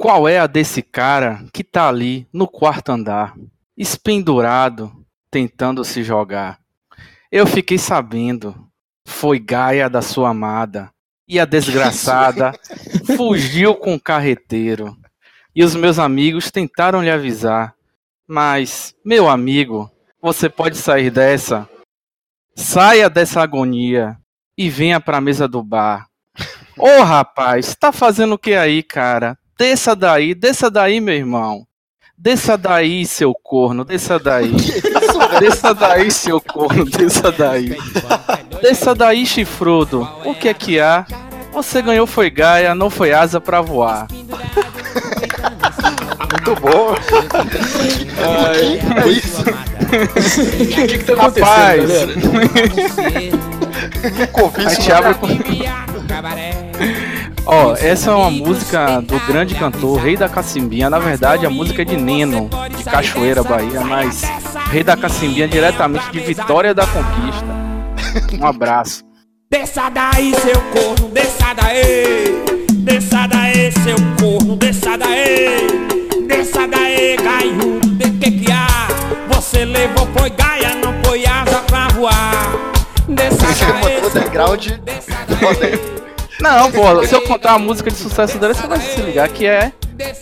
qual é a desse cara que tá ali no quarto andar, espendurado, tentando se jogar? Eu fiquei sabendo, foi Gaia da sua amada, e a desgraçada fugiu com o carreteiro. E os meus amigos tentaram lhe avisar, mas, meu amigo, você pode sair dessa. Saia dessa agonia e venha pra mesa do bar. Ô oh, rapaz, tá fazendo o que aí, cara? Desça daí, desça daí, meu irmão. Desça daí, seu corno, desça daí. desça daí, seu corno, desça daí. Desça daí, chifrudo. O que é que há? Você ganhou foi Gaia, não foi asa pra voar. Muito bom. Ai, é isso. O que, que, que tá acontecendo, Rapaz. galera? Nunca ouvi A isso. gente abre com... Ó, essa é uma música do grande cantor Rei da Cacimbinha. Na verdade, a música é de Neno, de Cachoeira, Bahia, mas Rei da Cacimbinha é diretamente de Vitória da Conquista. Um abraço. Desça daí, seu corno, desça daí. Desça daí, seu corno, desça daí. Desça daí, gaiudo, de que que há? Você levou, foi gaia, não foi asa pra voar. Desça Você daí, botou seu underground. Não, pô, se eu contar a música de sucesso dela, você vai se ligar que é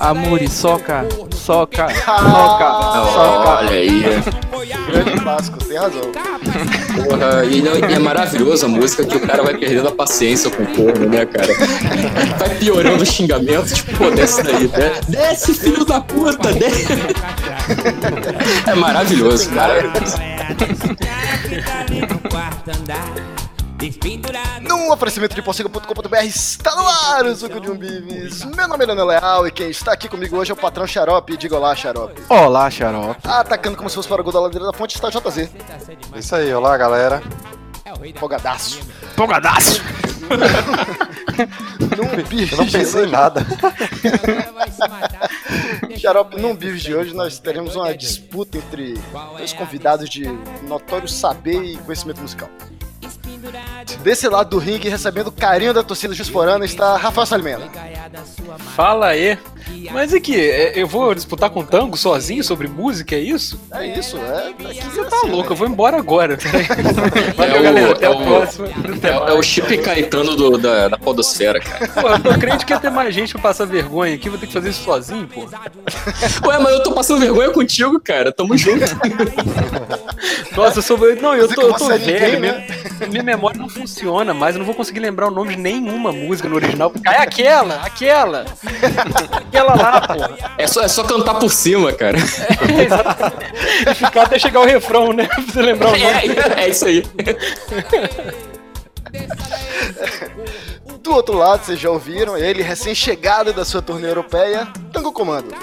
Amore, soca, soca, soca, soca. Olha aí. Grande clássico, tem razão. Porra, e, não- e é maravilhosa a música que o cara vai perdendo a paciência com o corno, né, cara? Vai piorando os xingamentos, tipo, pô, desce daí, né? Desce, filho da puta, desce. É maravilhoso, cara. Num oferecimento de porcega.com.br está no ar o Suco de um. Meu nome é Leonel Leal e quem está aqui comigo hoje é o patrão Xarope. Diga olá, Xarope. Olá, xarope. Atacando como se fosse para o gol da ladeira da fonte está JZ. Isso aí, olá galera. Empolgadaço. Empolgadaço. Num Eu não pensei em nada. Xarope, num Bibis de hoje nós teremos uma disputa entre dois convidados de notório saber e conhecimento musical. Desse lado do ringue, recebendo o carinho da torcida jusporana, está Rafael Salimena. Fala aí. Mas aqui, é, eu vou disputar com o Tango sozinho sobre música, é isso? É isso, é. Aqui Você tá louco, eu vou embora agora. Valeu, É o- galera. Até é o o- próximo. É, é o Chip Caetano do- da, da podosfera, cara. Pô, eu tô crente que ia ter mais gente pra passar vergonha aqui, vou ter que fazer isso sozinho, pô. Ué, mas eu tô passando vergonha contigo, cara. Tamo junto. Nossa, eu sou. Não, eu Dizer tô, que eu tô é velho, ninguém, né? minha, minha memória não funciona mais, eu não vou conseguir lembrar o nome de nenhuma música no original. É aquela, aquela! Aquela lá, pô. É só, é só cantar por cima, cara. E ficar até chegar o refrão, né? Pra você lembrar o nome. É, é isso aí. Do outro lado, vocês já ouviram, ele recém-chegado da sua turnê europeia, Tango Comando.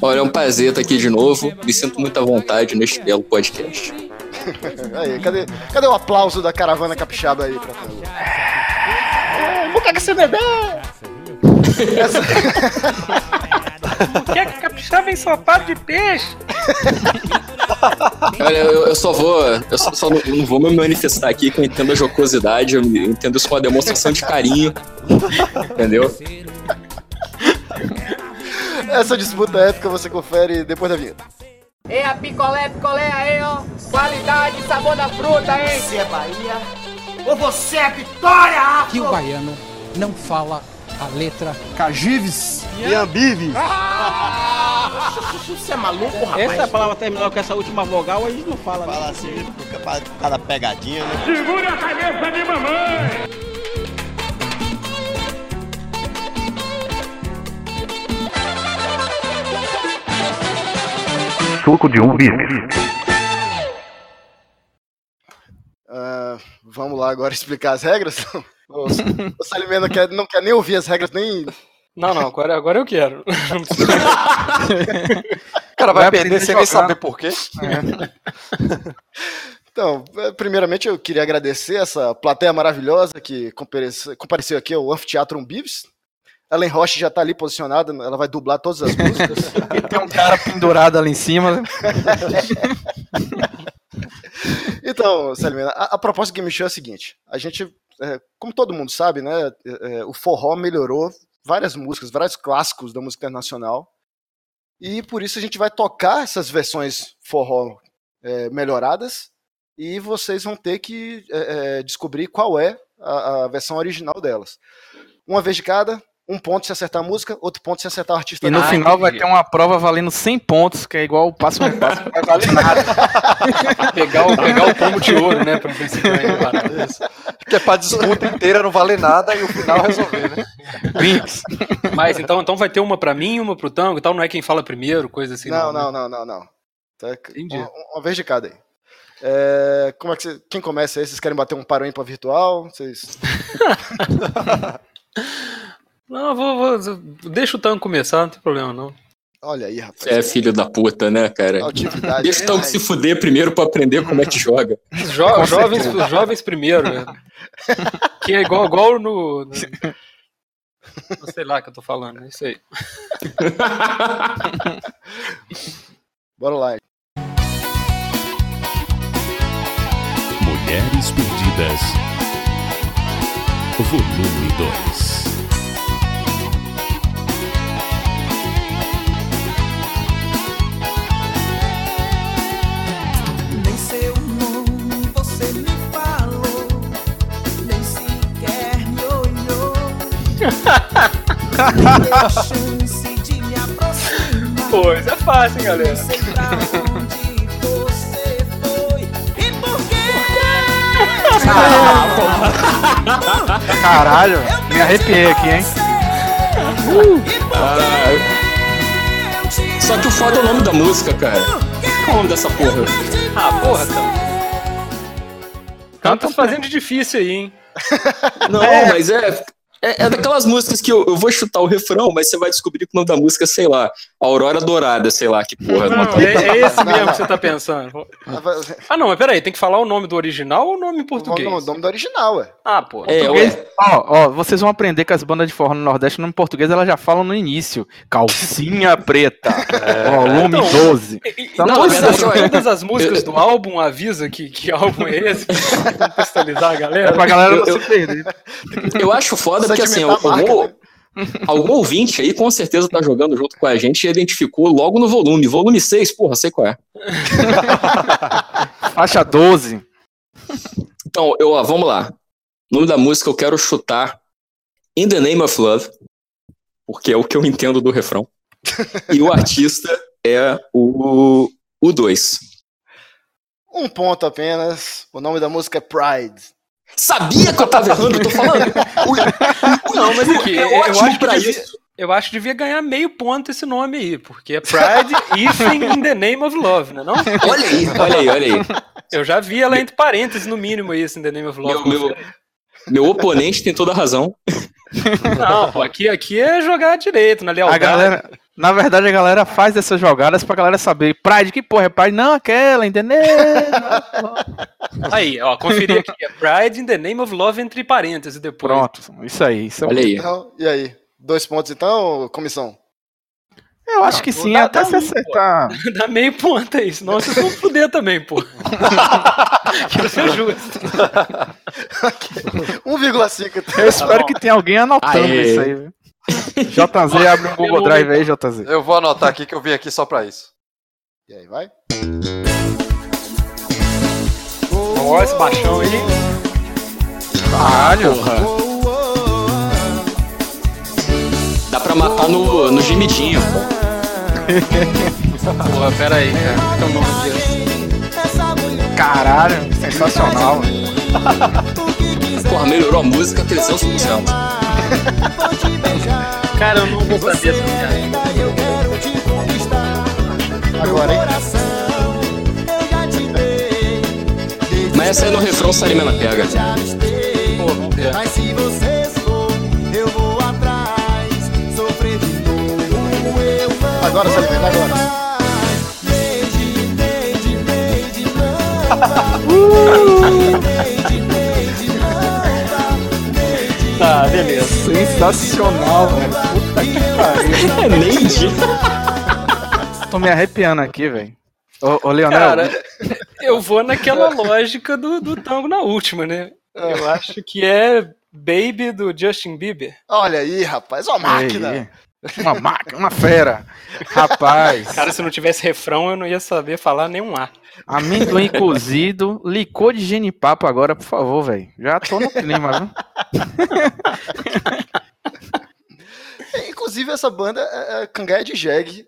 Olha, é um prazer estar aqui de novo. Me sinto muito à vontade neste belo podcast. Aí, cadê, cadê o aplauso da caravana capixaba aí pra Tango? Quer que capixaba ensopado de peixe? Olha, eu, eu só vou. Eu só, só não, não vou me manifestar aqui que eu entendo a jocosidade, eu entendo isso como uma demonstração de carinho. Entendeu? Essa disputa épica você confere depois da vinheta. É a picolé, picolé aí, ó. Qualidade, sabor da fruta, hein? Você é Bahia ou você é Vitória? que o baiano não fala a letra Cagives e Ambives. Você é maluco, rapaz? Essa palavra terminar com essa última vogal, a gente não fala. né? Fala assim, por causa da pegadinha, né? Segura a cabeça de mamãe! Suco de um bife. Ah, vamos lá agora explicar as regras? O, o Salimena não quer, não quer nem ouvir as regras, nem. Não, não, agora, agora eu quero. O cara vai, Vai perder sem nem saber por quê. Então, eh, primeiramente eu queria agradecer essa plateia maravilhosa que comparece- compareceu aqui ao Anfiteatro Umbives. Ellen Roche já tá ali posicionada, ela vai dublar todas as músicas. Tem um cara pendurado ali em cima. Então, Salimena, a, a proposta do Game Show é a seguinte: a gente, é, como todo mundo sabe, né, é, é, o forró melhorou várias músicas, vários clássicos da música internacional. E por isso a gente vai tocar essas versões forró é, melhoradas e vocês vão ter que é, é, descobrir qual é a, a versão original delas. Uma vez de cada, um ponto se acertar a música, outro ponto se acertar o artista. E no Ah, final vai ter uma prova valendo 100 pontos, que é igual o passo a passo, não vai valer nada. Pegar o, pegar o pombo de ouro, né? Pra ver se ganha. Que é pra disputa inteira não valer nada e o final resolver, né? Brinks. Mas então, então vai ter uma pra mim, uma pro tango e tal. Não é quem fala primeiro, coisa assim. não, né? não, não, não, não. Tá, Entendi. Uma, uma vez de cada aí. É, como é que você, quem começa aí? Vocês querem bater um paro ímpar virtual? Vocês... Não, vou, vou. Deixa o tango começar, não tem problema não. Olha aí, rapaz. É filho da puta, né, cara? Altividade. Deixa o tango se fuder primeiro pra aprender como é que joga. Os jo- jovens, jovens primeiro, né? Que é igual, igual no, no- Não sei lá que eu tô falando, é isso aí. Bora lá. Mulheres Perdidas. Volume 2. Onde você foi e por quê? Caralho, me arrepiei aqui, hein? Só que o foda é o nome da música, cara. Qual é o nome dessa porra? Ah, porra, tango. Canta fazendo de difícil aí, hein? Não, mas é, é. é daquelas músicas que eu, eu vou chutar o refrão, mas você vai descobrir que o nome da música é, sei lá, Aurora Dourada, sei lá, que porra. Não, é, é esse mesmo que você tá pensando. Ah, não, mas peraí, tem que falar o nome do original ou o nome em português? O nome do original, ué. Ah, pô. É, ué. Ó, ó, vocês vão aprender que as bandas de forró no Nordeste, no português, elas já falam no início. Calcinha preta, volume Então, 12. Então, Não, verdade, todas as músicas do álbum avisa que, que álbum é esse, pra contextualizar a É galera. pra galera não Eu- se perder. Eu acho foda porque assim, Sedimentar a marca, algum, né? algum ouvinte aí com certeza tá jogando junto com a gente e identificou logo no volume. Volume 6, porra, sei qual é. Faixa 12. Então, eu, ó, vamos lá. O nome da música eu quero chutar In the Name of Love, porque é o que eu entendo do refrão. E o artista é o o 2. Um ponto apenas. O nome da música é Pride. Sabia que eu tava errando, eu tô falando. Não, mas aqui, é eu, acho que pra devia, isso. eu acho que devia ganhar meio ponto esse nome aí, porque é Pride Ifing in the Name of Love, né? Não? Olha aí, olha aí, olha aí. Eu já vi ela entre parênteses, no mínimo, isso, in the Name of Love. Meu, meu, meu oponente tem toda a razão. Não, pô, aqui, aqui é jogar direito, na A lealdade. galera, na verdade, a galera faz essas jogadas pra galera saber. Pride, que porra é Pride? Não, aquela, entendeu? Aí, ó, conferir aqui. É Pride in the Name of Love entre parênteses depois. Pronto, isso aí. Isso é- Olha aí. Então, e aí? Dois pontos então, comissão? Eu acho que sim, dá- até dá se um, acertar. Dá meio ponto aí, senão vocês vão fuder também, pô. Quero ser justo. 1,5. então. Eu espero que tenha alguém anotando Aê. isso aí. viu? JZ, abre um Google Drive aí, JZ. Eu vou anotar aqui que eu vim aqui só pra isso. E aí, vai? Ó, esse baixão aí. Caralho. Dá pra matar no, no gemidinho. pô. Porra, pera aí, cara. Disso? Caralho, sensacional. velho. Porra, melhorou a música 300%. Cara, eu não vou saber essa piada. Agora, hein? Mas essa aí no refrão Sarimena pega. Pô, vamos ver. Mas se você for, eu vou atrás. Sofrer de novo, eu vou. Agora, Salimena, agora. Lady, Tá, beleza. Sensacional, velho. Puta que pariu. É Neide? Tô me arrepiando aqui, velho. Ô, ô Leonel, Cara, eu vou naquela lógica do, do tango na última, né? Eu acho que é Baby do Justin Bieber. Olha aí, rapaz, ó, máquina. Ei, ei. Uma máquina, uma fera. Rapaz, Cara, se não tivesse refrão, eu não ia saber falar nenhum A. amendoim cozido, licor de genipapo agora, por favor, velho. Já tô no clima, viu? É, Inclusive, essa banda é, é Cangaia de Jeg,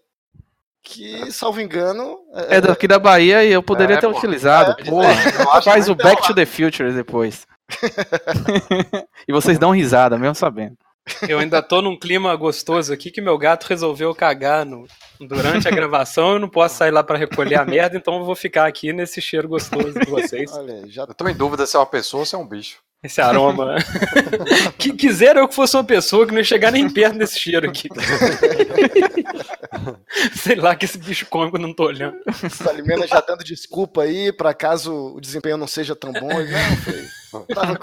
que, salvo engano. É, É daqui da Bahia e eu poderia É, ter pô. utilizado. É, Porra, faz o Back to the Future depois. e vocês dão risada, mesmo sabendo. Eu ainda tô num clima gostoso aqui que meu gato resolveu cagar no- durante a gravação. Eu não posso sair lá pra recolher a merda, então eu vou ficar aqui nesse cheiro gostoso de vocês. Olha já Eu tô em dúvida se é uma pessoa ou se é um bicho. Esse aroma. que quisera eu que fosse uma pessoa que não ia chegar nem perto desse cheiro aqui. Sei lá que esse bicho come quando eu não tô olhando. Salimena já dando desculpa aí, pra caso o desempenho não seja tão bom. Não, foi. Tava,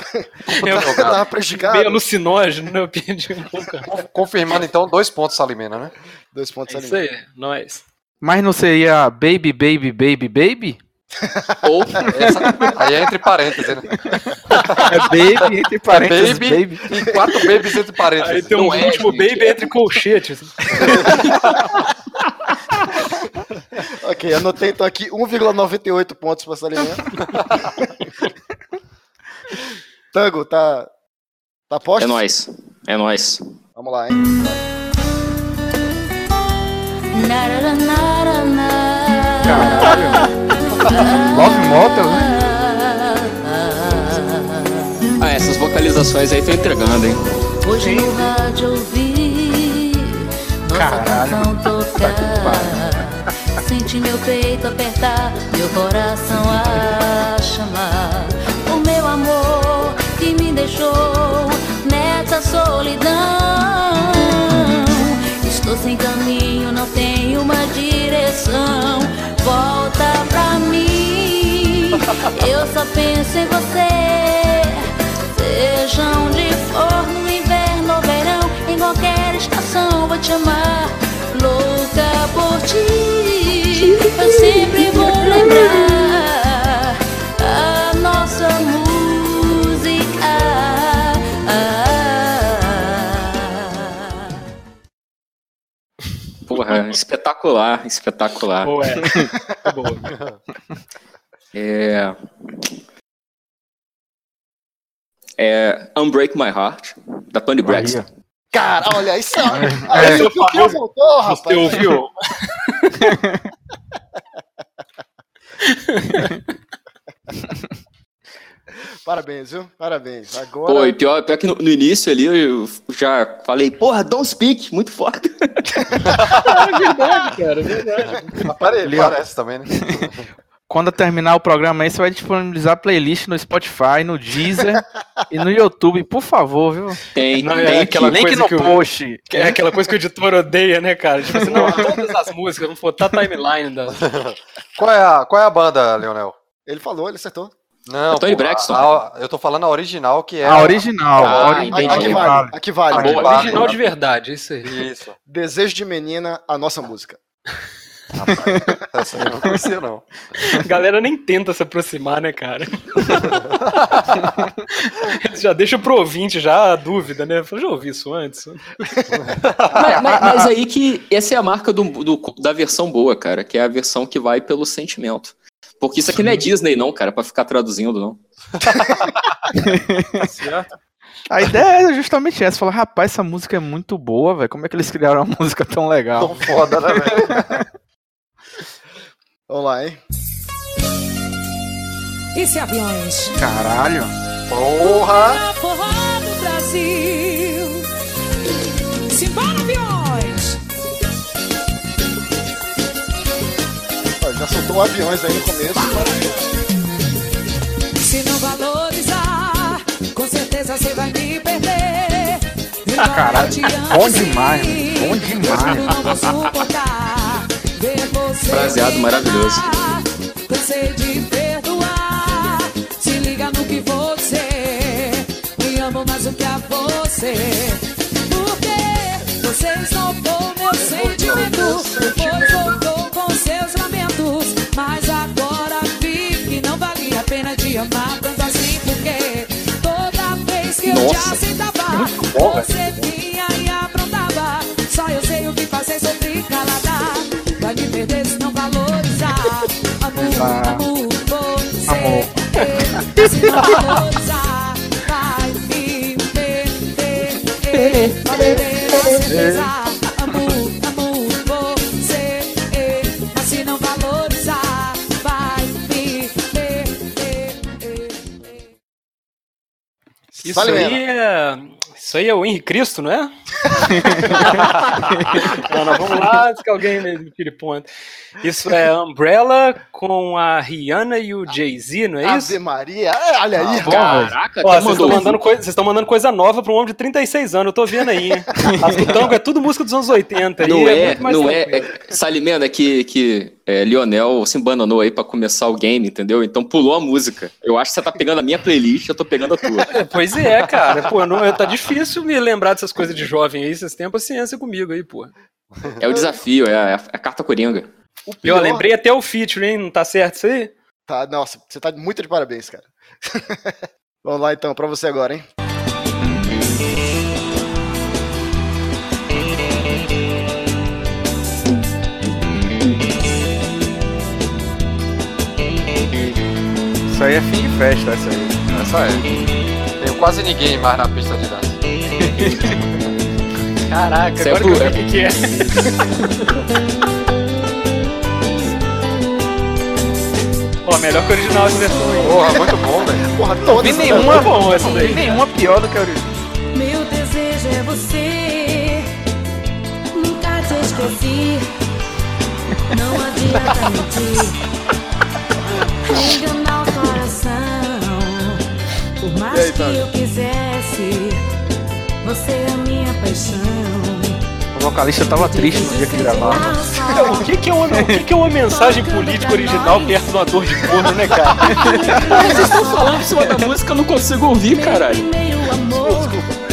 Eu- tava prejudicado. Meio alucinógeno, né? Eu perdi um pouco. Confirmando então, dois pontos Salimena, né? Dois pontos É isso aí, nós. Mas não seria Baby, Baby, Baby, Baby? Ou Essa- aí é entre parênteses, né? É Baby entre parênteses, Baby, Baby. e quatro babies entre Aí parênteses. tem um Não é, último gente, baby é- entre colchetes. Ok, anotei então aqui 1,98 pontos pra Salimena. Tango, tá. Tá posto? é nóis. É nóis. Vamos lá, hein? Love Motel, né? Ah, essas vocalizações aí estão entregando, hein? Hoje no rádio ouvi nossa Caralho. canção tocar. Senti meu peito apertar, meu coração a chamar. O meu amor que me deixou nessa solidão. Estou sem caminho, não tenho uma direção. Volta pra mim, eu só penso em você. Seja onde for, no inverno ou verão, em qualquer estação vou te amar. Louca por ti, eu sempre vou lembrar Porra, espetacular, espetacular. Boa, é. Tá boa. É. É. Unbreak My Heart, da Tony Braxton. Cara, olha, isso é. É. Aí o Piu voltou, rapaz. Você ouviu? Parabéns, viu? Parabéns. Agora. Pô, e pior, pior que no, no início ali eu já falei, porra, don't speak, muito foda. É verdade, cara, é verdade. Pare- Ali, ó. parece também, né? Quando terminar o programa aí, você vai disponibilizar playlist no Spotify, no Deezer e no YouTube, por favor, viu? Tem, Não, tem é aquela Link coisa no que o- post. Que é aquela coisa que o editor odeia, né, cara? Tipo assim, não, todas as músicas, vamos botar a timeline da. Qual é a, qual é a banda, Leonel? Ele falou, ele acertou. Não, É Tony pô, Braxton. a- a- eu tô falando a original, que é. A original. Ah, a entendi. Aqui vale. Aqui vale. Tá aqui bom. vale. Original de verdade, isso aí. Isso. Desejo de menina, a nossa música. Essa aí eu não conhecia, não. A galera nem tenta se aproximar, né, cara? já deixa pro ouvinte já a dúvida, né? Eu já ouvi isso antes. Mas, mas- mas aí que essa é a marca do, do- da versão boa, cara, que é a versão que vai pelo sentimento. Porque isso aqui não é Disney, não, cara, pra ficar traduzindo, não. Tá certo? A ideia é justamente essa. Falar, rapaz, essa música é muito boa, velho. Como é que eles criaram uma música tão legal? Tão foda, né, velho? Vamos lá, hein? E se aviões? Caralho. Porra! Forró do Brasil. Simbora, já soltou aviões aí no começo. Se não valorizar, com certeza você vai me perder. Ah, caralho. Eu Bom demais, mano. Bom demais. Eu Fraseado maravilhoso. Cansei de perdoar. Se liga no que você me amo mais do que a você. Porque você esnobou meu sentimento. Depois voltou amar tanto assim. Porque toda vez que eu te Nossa. bom, velho. Você vinha e aprontava. Só eu sei o que fazer, sofri calada. Vai me perder se não valorizar. Amor, Ah. amor, você. Amor. Se não valorizar, vai me perder. Vai perder a certeza. Isso Salimena. aí é. Isso aí é o Henrique Cristo, não é? não, não, vamos lá, antes que alguém me tire ponto. Isso é Umbrella com a Rihanna e o Jay-Z, não é isso? Ave Maria. É, olha aí, bom, cara. Caraca, Ó, vocês estão mandando, coisa, vocês estão mandando coisa nova pra um homem de 36 anos, eu tô vendo aí. hein? As do tango é tudo música dos anos 80. aí Não é, muito mais não é, é Salimena que, que é, Lionel se embananou aí pra começar o game, entendeu? Então pulou a música. Eu acho que você tá pegando a minha playlist, eu tô pegando a tua. É, Pois é, cara. Pô, não, tá difícil me lembrar dessas coisas de jovem aí. Vocês têm paciência comigo aí, pô. É o desafio, é a, é a carta coringa. O Eu pior- lembrei até o feature, hein? Não tá certo isso aí? Tá, nossa, você tá muito de parabéns, cara. Vamos lá então, pra você agora, hein? Isso aí é fim de festa, essa aí. Essa é. Tenho quase ninguém mais na pista de dança. Caraca, Isso é agora que eu pro- vi o que é. Ó, melhor que o original essa versão aí. Porra, muito bom, velho. Porra, Não vi nenhuma, bom essa não daí. vi nenhuma pior do que a original. Meu desejo é você. Nunca te esqueci. Não adianta mentir. Enganar. Por mais aí, que eu quisesse, você é a minha paixão. O vocalista tava triste no dia que gravava. O que, que, é uma, o que, que é uma mensagem política original perto de uma dor de corno, né, cara? Vocês estão falando em cima da música, eu não consigo ouvir, caralho. Primeiro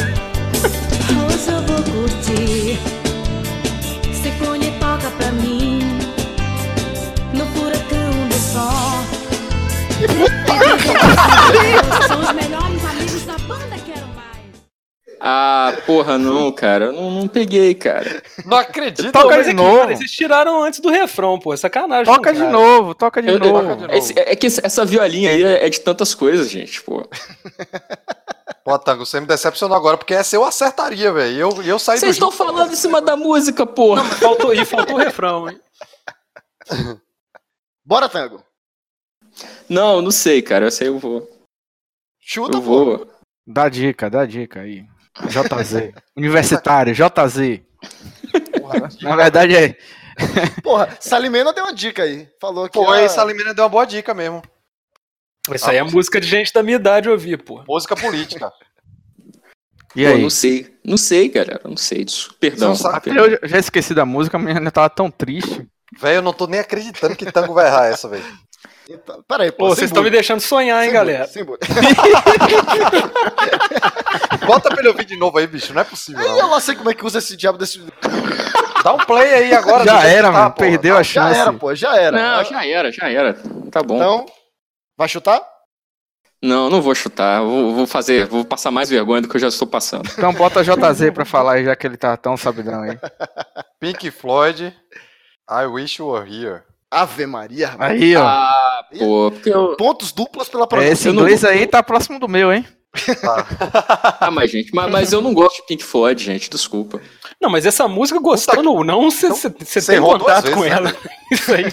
Ah, porra, não, cara. Eu não, não peguei, cara. Não acredito. Toca de é que, novo. cara, vocês tiraram antes do refrão, pô. é Sacanagem. Toca de cara. novo, toca de Eu- novo. Toca de novo. Esse- é que esse- essa violinha aí é é de tantas coisas, gente, pô. Pô, Tango, você me decepcionou agora, porque essa eu acertaria, velho. Eu, e eu saí Vocês estão falando em cima da música, porra. Faltou, e faltou o refrão, hein? Bora, Tango. Não, não sei, cara. Eu sei, eu vou. Chuta, Eu pô. vou. Dá dica, dá dica aí. JZ. Universitário, JZ. Na verdade é. Porra, Salimena deu uma dica aí. Falou que. Pô, essa Salimena deu uma boa dica mesmo. Isso aí é música de gente da minha idade ouvir, pô. Música política. E Pô, aí? não sei. Não sei, galera. Não sei disso. Perdão. Perdão. Eu já- já esqueci da música, a menina tava tão triste. Velho, eu não tô nem acreditando que Tango vai errar essa, velho. Então, peraí, pô. Vocês estão me deixando sonhar, hein, sem galera? sem. Bota pra ele ouvir de novo aí, bicho. Não é possível, Ih, Eu não. sei como é que usa esse diabo desse. Dá um play aí agora. Já era, tá, mano. porra. Perdeu a Já chance. era, pô, já era. Não, já era, já era. Tá bom. Então, vai chutar? Não, não vou chutar. Vou, vou fazer, vou passar mais vergonha do que eu já estou passando. Então bota JZ pra falar aí, já que ele tá tão sabidão aí. Pink Floyd, I Wish You Were Here. Ave Maria. rapaz. Aí, ó. Ah, pô, porque eu. Pontos duplos pela É, pronúncia. Esse não- inglês aí tá próximo do meu, hein? Ah, mas, gente, mas, mas eu não gosto de Pink Floyd, gente, desculpa. Não, mas essa música, gostando ou não, você Você tem errou duas contato vezes, com né? ela. Isso aí.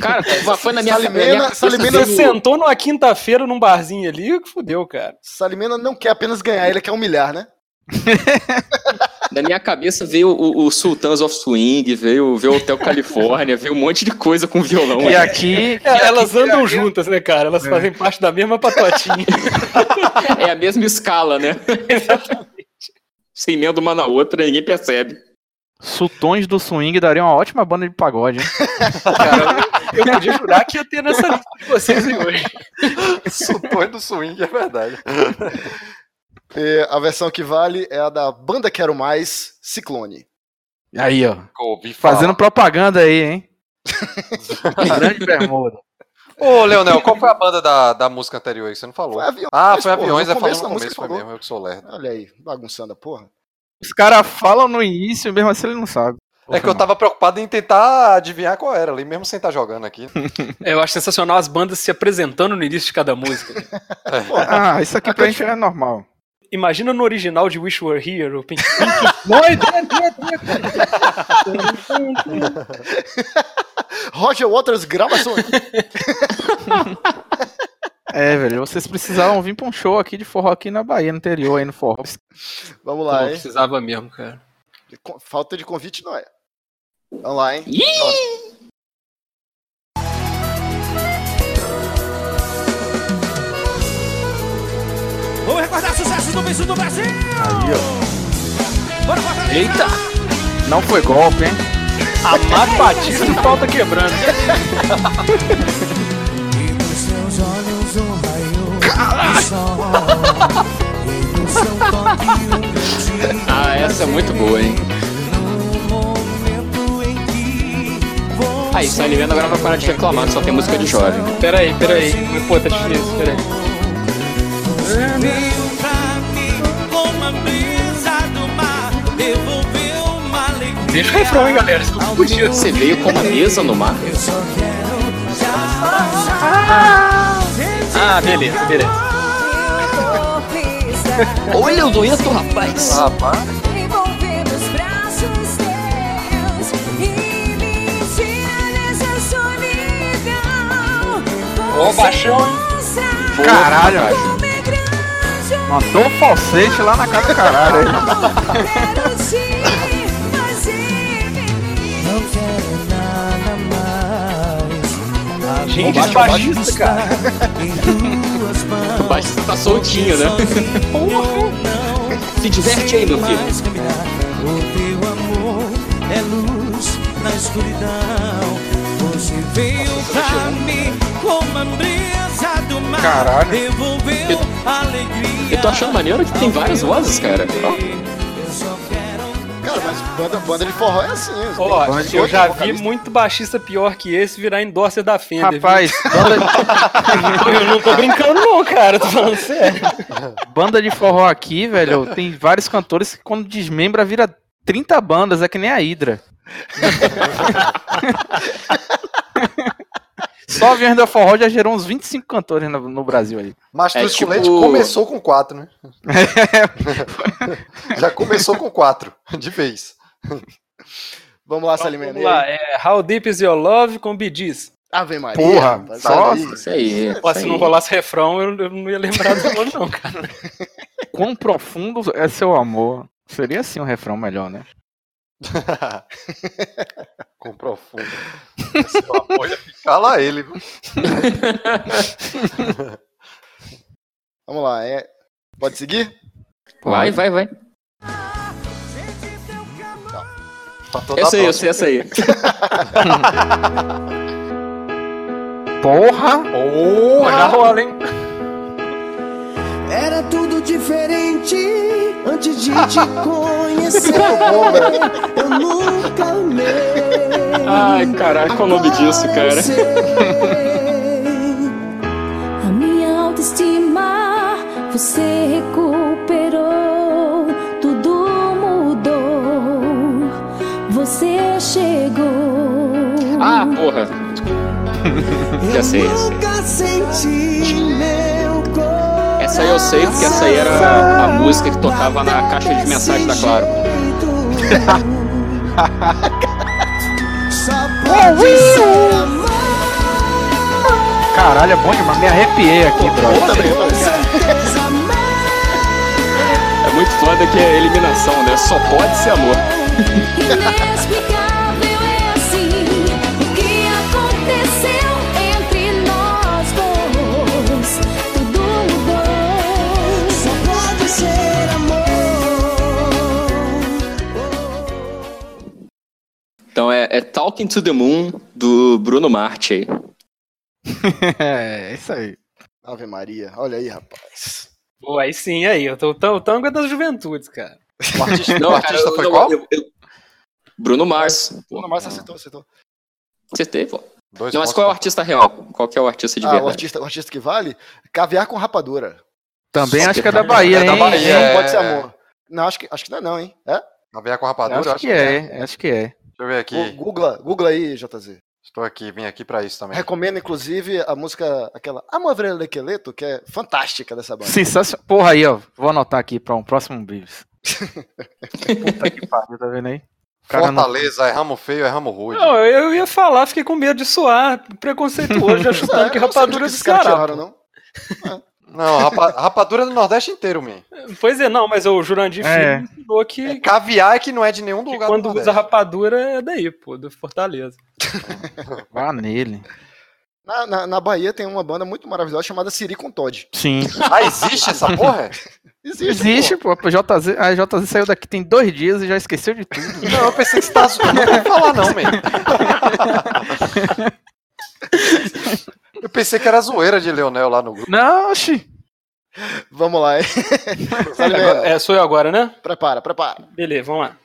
Cara, foi na minha, Salimena- Salimena- Você veio- sentou numa quinta-feira num barzinho ali, que fudeu, cara. Salimena não quer apenas ganhar, ele quer humilhar, né? Na minha cabeça veio o, o Sultans of Swing, veio, veio o Hotel Califórnia, veio um monte de coisa com violão. E aí. aqui. É, elas andam juntas, né, cara? Elas fazem parte da mesma patotinha. É a mesma escala, né? Se emenda uma na outra, ninguém percebe. Sultões do Swing daria uma ótima banda de pagode, hein? Cara, eu podia jurar que ia ter nessa lista de vocês hoje. Sultões do Swing, é verdade. E a versão que vale é a da Banda Quero Mais, Ciclone. Aí, ó. Fazendo propaganda aí, hein? Grande bermuda. Ô, Leonel, qual foi a banda da, da música anterior aí? Você não falou. Foi Aviões, ah, foi porra, Aviões, é falando no começo, música foi falou. mesmo, eu que sou lerdo. Olha aí, bagunçando a porra. Os caras falam no início, mesmo assim ele não sabe. É que eu tava preocupado em tentar adivinhar qual era ali, mesmo sem estar jogando aqui. Eu acho sensacional as bandas se apresentando no início de cada música. Ah, isso aqui pra gente é normal. Imagina no original de Wish Were Here, o Pink Pink Floyd. Roger Waters gravações. É, velho, vocês precisavam vir pra um show aqui de forró aqui na Bahia, no interior, aí no forró. Vamos lá, Não hein? precisava mesmo, cara. Falta de convite não é. Vamos lá, hein? Vamos recordar sucessos do Bicho do Brasil! Aí, ó. Bora! Eita! Não foi golpe, hein? Amado Batista e pauta quebrando. E nos seus olhos um raio de sol E no seu toque um Ah, essa é muito boa, hein? Aí, São Livendo agora vai parar de reclamar que só tem música de jovem. Peraí, peraí. Pô, tá difícil, peraí. Veio pra mim como a brisa do mar Devolveu uma alegria Deixa o refrão, hein, galera. Isso não podia. Você veio com uma mesa no mar? Eu só quero te Ah, beleza, beleza. Olha o dueto, rapaz! Rapaz. Nessa solidão. Ó, baixão, hein? Caralho, grande mandou o falsete lá na casa do caralho. mais Gente, esse baixista, cara. O baixista tá soltinho, né? Se diverte aí, meu filho. O teu amor é luz na escuridão. Você veio pra mim como a brisa do mar. Caralho. Devolveu alegria. Eu tô achando maneiro que tem várias vozes, cara. Ó, Eu só quero Cara, mas banda, banda de forró é assim. Ó, tem eu já vi vocalista. muito baixista pior que esse virar endorser da Fender. Rapaz, banda, eu não tô brincando não, cara. Tô falando sério. banda de forró aqui, velho, tem vários cantores que quando desmembra vira 30 bandas, é que nem a Hydra. Só a Aviões da Forró já gerou uns 25 cantores no, no Brasil aí. Mas É, tipo- Leite começou com quatro, né? Já começou com quatro, de vez. Vamos lá, Salimene. Vamos lá, é How Deep Is Your Love com Gees. Ave Maria. Porra, só- isso aí. Pô, se não rolasse refrão, eu, eu não ia lembrar do nome não, cara. Quão profundo é seu amor? Seria assim um refrão melhor, né? com profundo. Ia ficar lá ele, viu? Vamos lá, é. Pode seguir? Vai, vai, vai. Essa a aí, eu sei essa aí. Porra! Pô, já rola, hein? Era tudo diferente antes de te conhecer. Eu nunca amei. Ai, caraca, qual o nome disso, cara? A minha autoestima você recuperou, tudo mudou. Você chegou. Ah, porra. Já sei, já sei. Essa aí eu sei, porque essa aí era a música que tocava na caixa de mensagem da Claro. Caralho, é bom demais. Me arrepiei aqui, brother. É muito foda que é eliminação, né? Só pode ser amor. é, é Talking to the Moon do Bruno Marte aí. É, isso aí. Ave Maria. Olha aí, rapaz. Pô, aí sim, aí. Eu tô, o tan- o tango é das juventudes, cara. O artista, Não, o cara, artista eu- foi eu- qual? eu- eu- Bruno Mars. Bruno Mars acertou, acertou. Acertei, pô. Dois Não, mas qual é o artista real? Qual que é o artista de Ah, o verdade? artista, o artista que vale? Caviar com rapadura. Também Só acho que que é da é Bahia, da hein? Bahia, Não é. pode ser amor. Não, acho que, acho que não é não, hein? É? Caviar com rapadura? Acho que é, acho que é. Deixa eu ver aqui. Googla, Googla aí, JZ. Estou aqui, vim aqui pra isso também. Recomendo, inclusive, a música, aquela Amovrele Lequeleto, que é fantástica dessa banda. Sensacional. Porra aí, ó. Vou anotar aqui pra um próximo Beavis. Puta que pariu, tá vendo aí? Cara não- Fortaleza, é ramo feio, é ramo rude. Não, eu ia falar, fiquei com medo de suar preconceituoso, já chutando que É, não onde rapadura caras. tiraram, não. Não, rapa- rapadura do Nordeste inteiro, man. Pois é, não, mas o Jurandir É. Filho me ensinou que, É, caviar é que não é de nenhum lugar quando do usa rapadura é daí, pô, do Fortaleza. Vá nele. Na, na, na Bahia tem uma banda muito maravilhosa chamada Siri com Todd. Sim. Ah, existe essa porra? Existe, Existe, pô. A JZ, a JZ saiu daqui tem dois dias e já esqueceu de tudo. Não, eu pensei que você tá zoando. Não vou falar não, man. Eu pensei que era zoeira de Leonel lá no grupo. Não, oxi. pô. Vamos lá? Sabe, Agora- é, sou eu agora, né? Prepara, prepara. Beleza, vamos lá.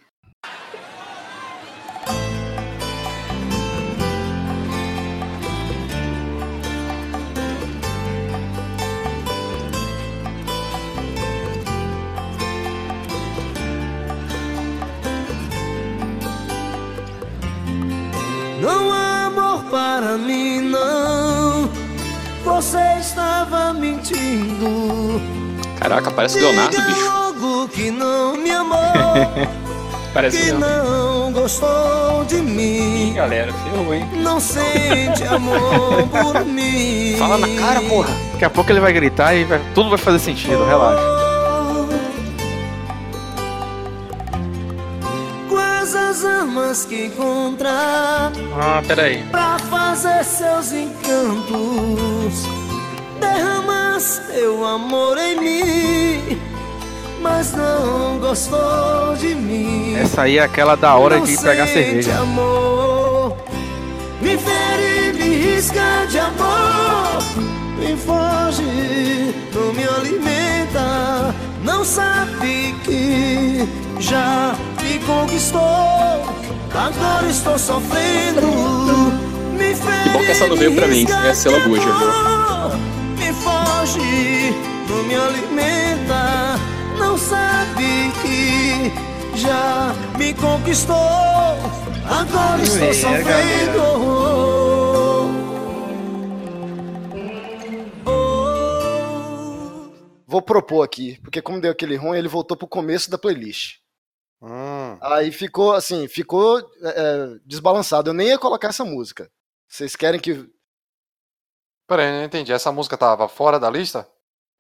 Não há amor para mim. Você estava mentindo. Caraca, parece Leonardo, bicho. logo que não me amou, Parece que mesmo. não gostou de Ih, mim. galera, ferrou, hein? Não sente amor por mim. Fala na cara, porra. Daqui a pouco ele vai gritar e vai- tudo vai fazer sentido, relaxa. As armas que encontrar Ah, peraí. pra fazer seus encantos? Derrama seu amor em mim, mas não gostou de mim. Essa aí é aquela da hora Não de pegar cerveja. Amor, me fere, me risca de amor, me foge, não me alimenta, não sabe que já me conquistou, agora estou sofrendo. Me fere, Que bom que essa não veio pra mim, essa de boa, viu? Me foge, não me alimenta, não sabe que já me conquistou. Agora estou sofrendo. Vou propor aqui, porque como deu aquele ruim, ele voltou pro começo da playlist. Hum, Aí ficou assim, ficou é, é, desbalançado. Eu nem ia colocar essa música. Vocês querem que. peraí, não entendi. Essa música tava fora da lista?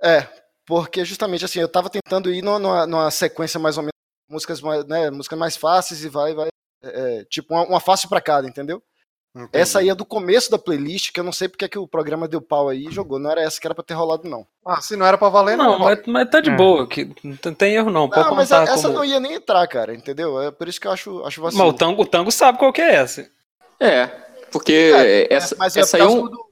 É, porque justamente assim, eu tava tentando ir numa, numa- sequência mais ou menos, músicas mais, né, músicas mais fáceis e vai, vai. é, é, tipo, uma, uma fácil pra cada, entendeu? Entendi. Essa aí é do começo da playlist, que eu não sei porque é que o programa deu pau aí e jogou. Não era essa que era pra ter rolado, não. Ah, se não era pra valer, não. Não, mas, mas tá de É. boa, que não tem erro não. Pode Não, mas a- essa como... não ia nem entrar, cara, entendeu? É por isso que eu acho, acho Mas vacilo. o tango, o tango sabe qual que é essa. É, porque É, essa, mas é essa aí é um. do-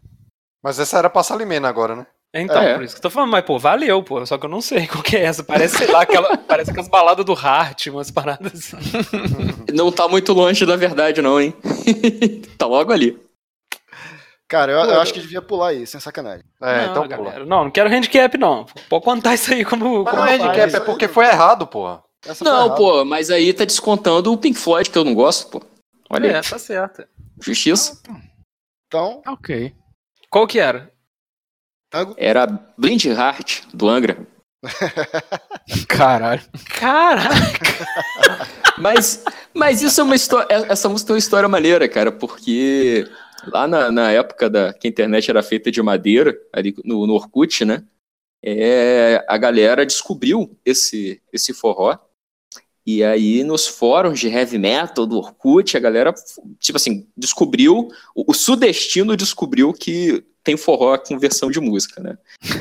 Mas essa era pra Salimena agora, né? Então, É. por isso que eu tô falando, mas pô, valeu, pô. Só que eu não sei qual que é essa. Parece, sei lá, aquela, parece aquelas baladas do Hart, umas paradas assim. Não tá muito longe da verdade, não, hein? tá logo ali. Cara, eu, eu Pô, acho que devia pular aí, sem sacanagem. É, não, então pula. galera, não, não quero handicap, não. Pode contar isso aí como. Mas como não é handicap, é porque foi errado, porra. Essa foi Não, pô, mas aí tá descontando o Pink Floyd, que eu não gosto, pô. Olha É, aí, tá certo. justiça. Então, Ok. Qual que era? Tango. Era Blind Heart, do Angra. Caralho. Caraca! Mas, mas isso é uma história. Essa música é uma história maneira, cara, porque lá na, na época da que a internet era feita de madeira, ali no, no Orkut, né? É, a galera descobriu esse, esse forró. E aí, nos fóruns de heavy metal do Orkut, a galera, tipo assim, descobriu. O, o sudestino descobriu que tem forró com versão de música, né?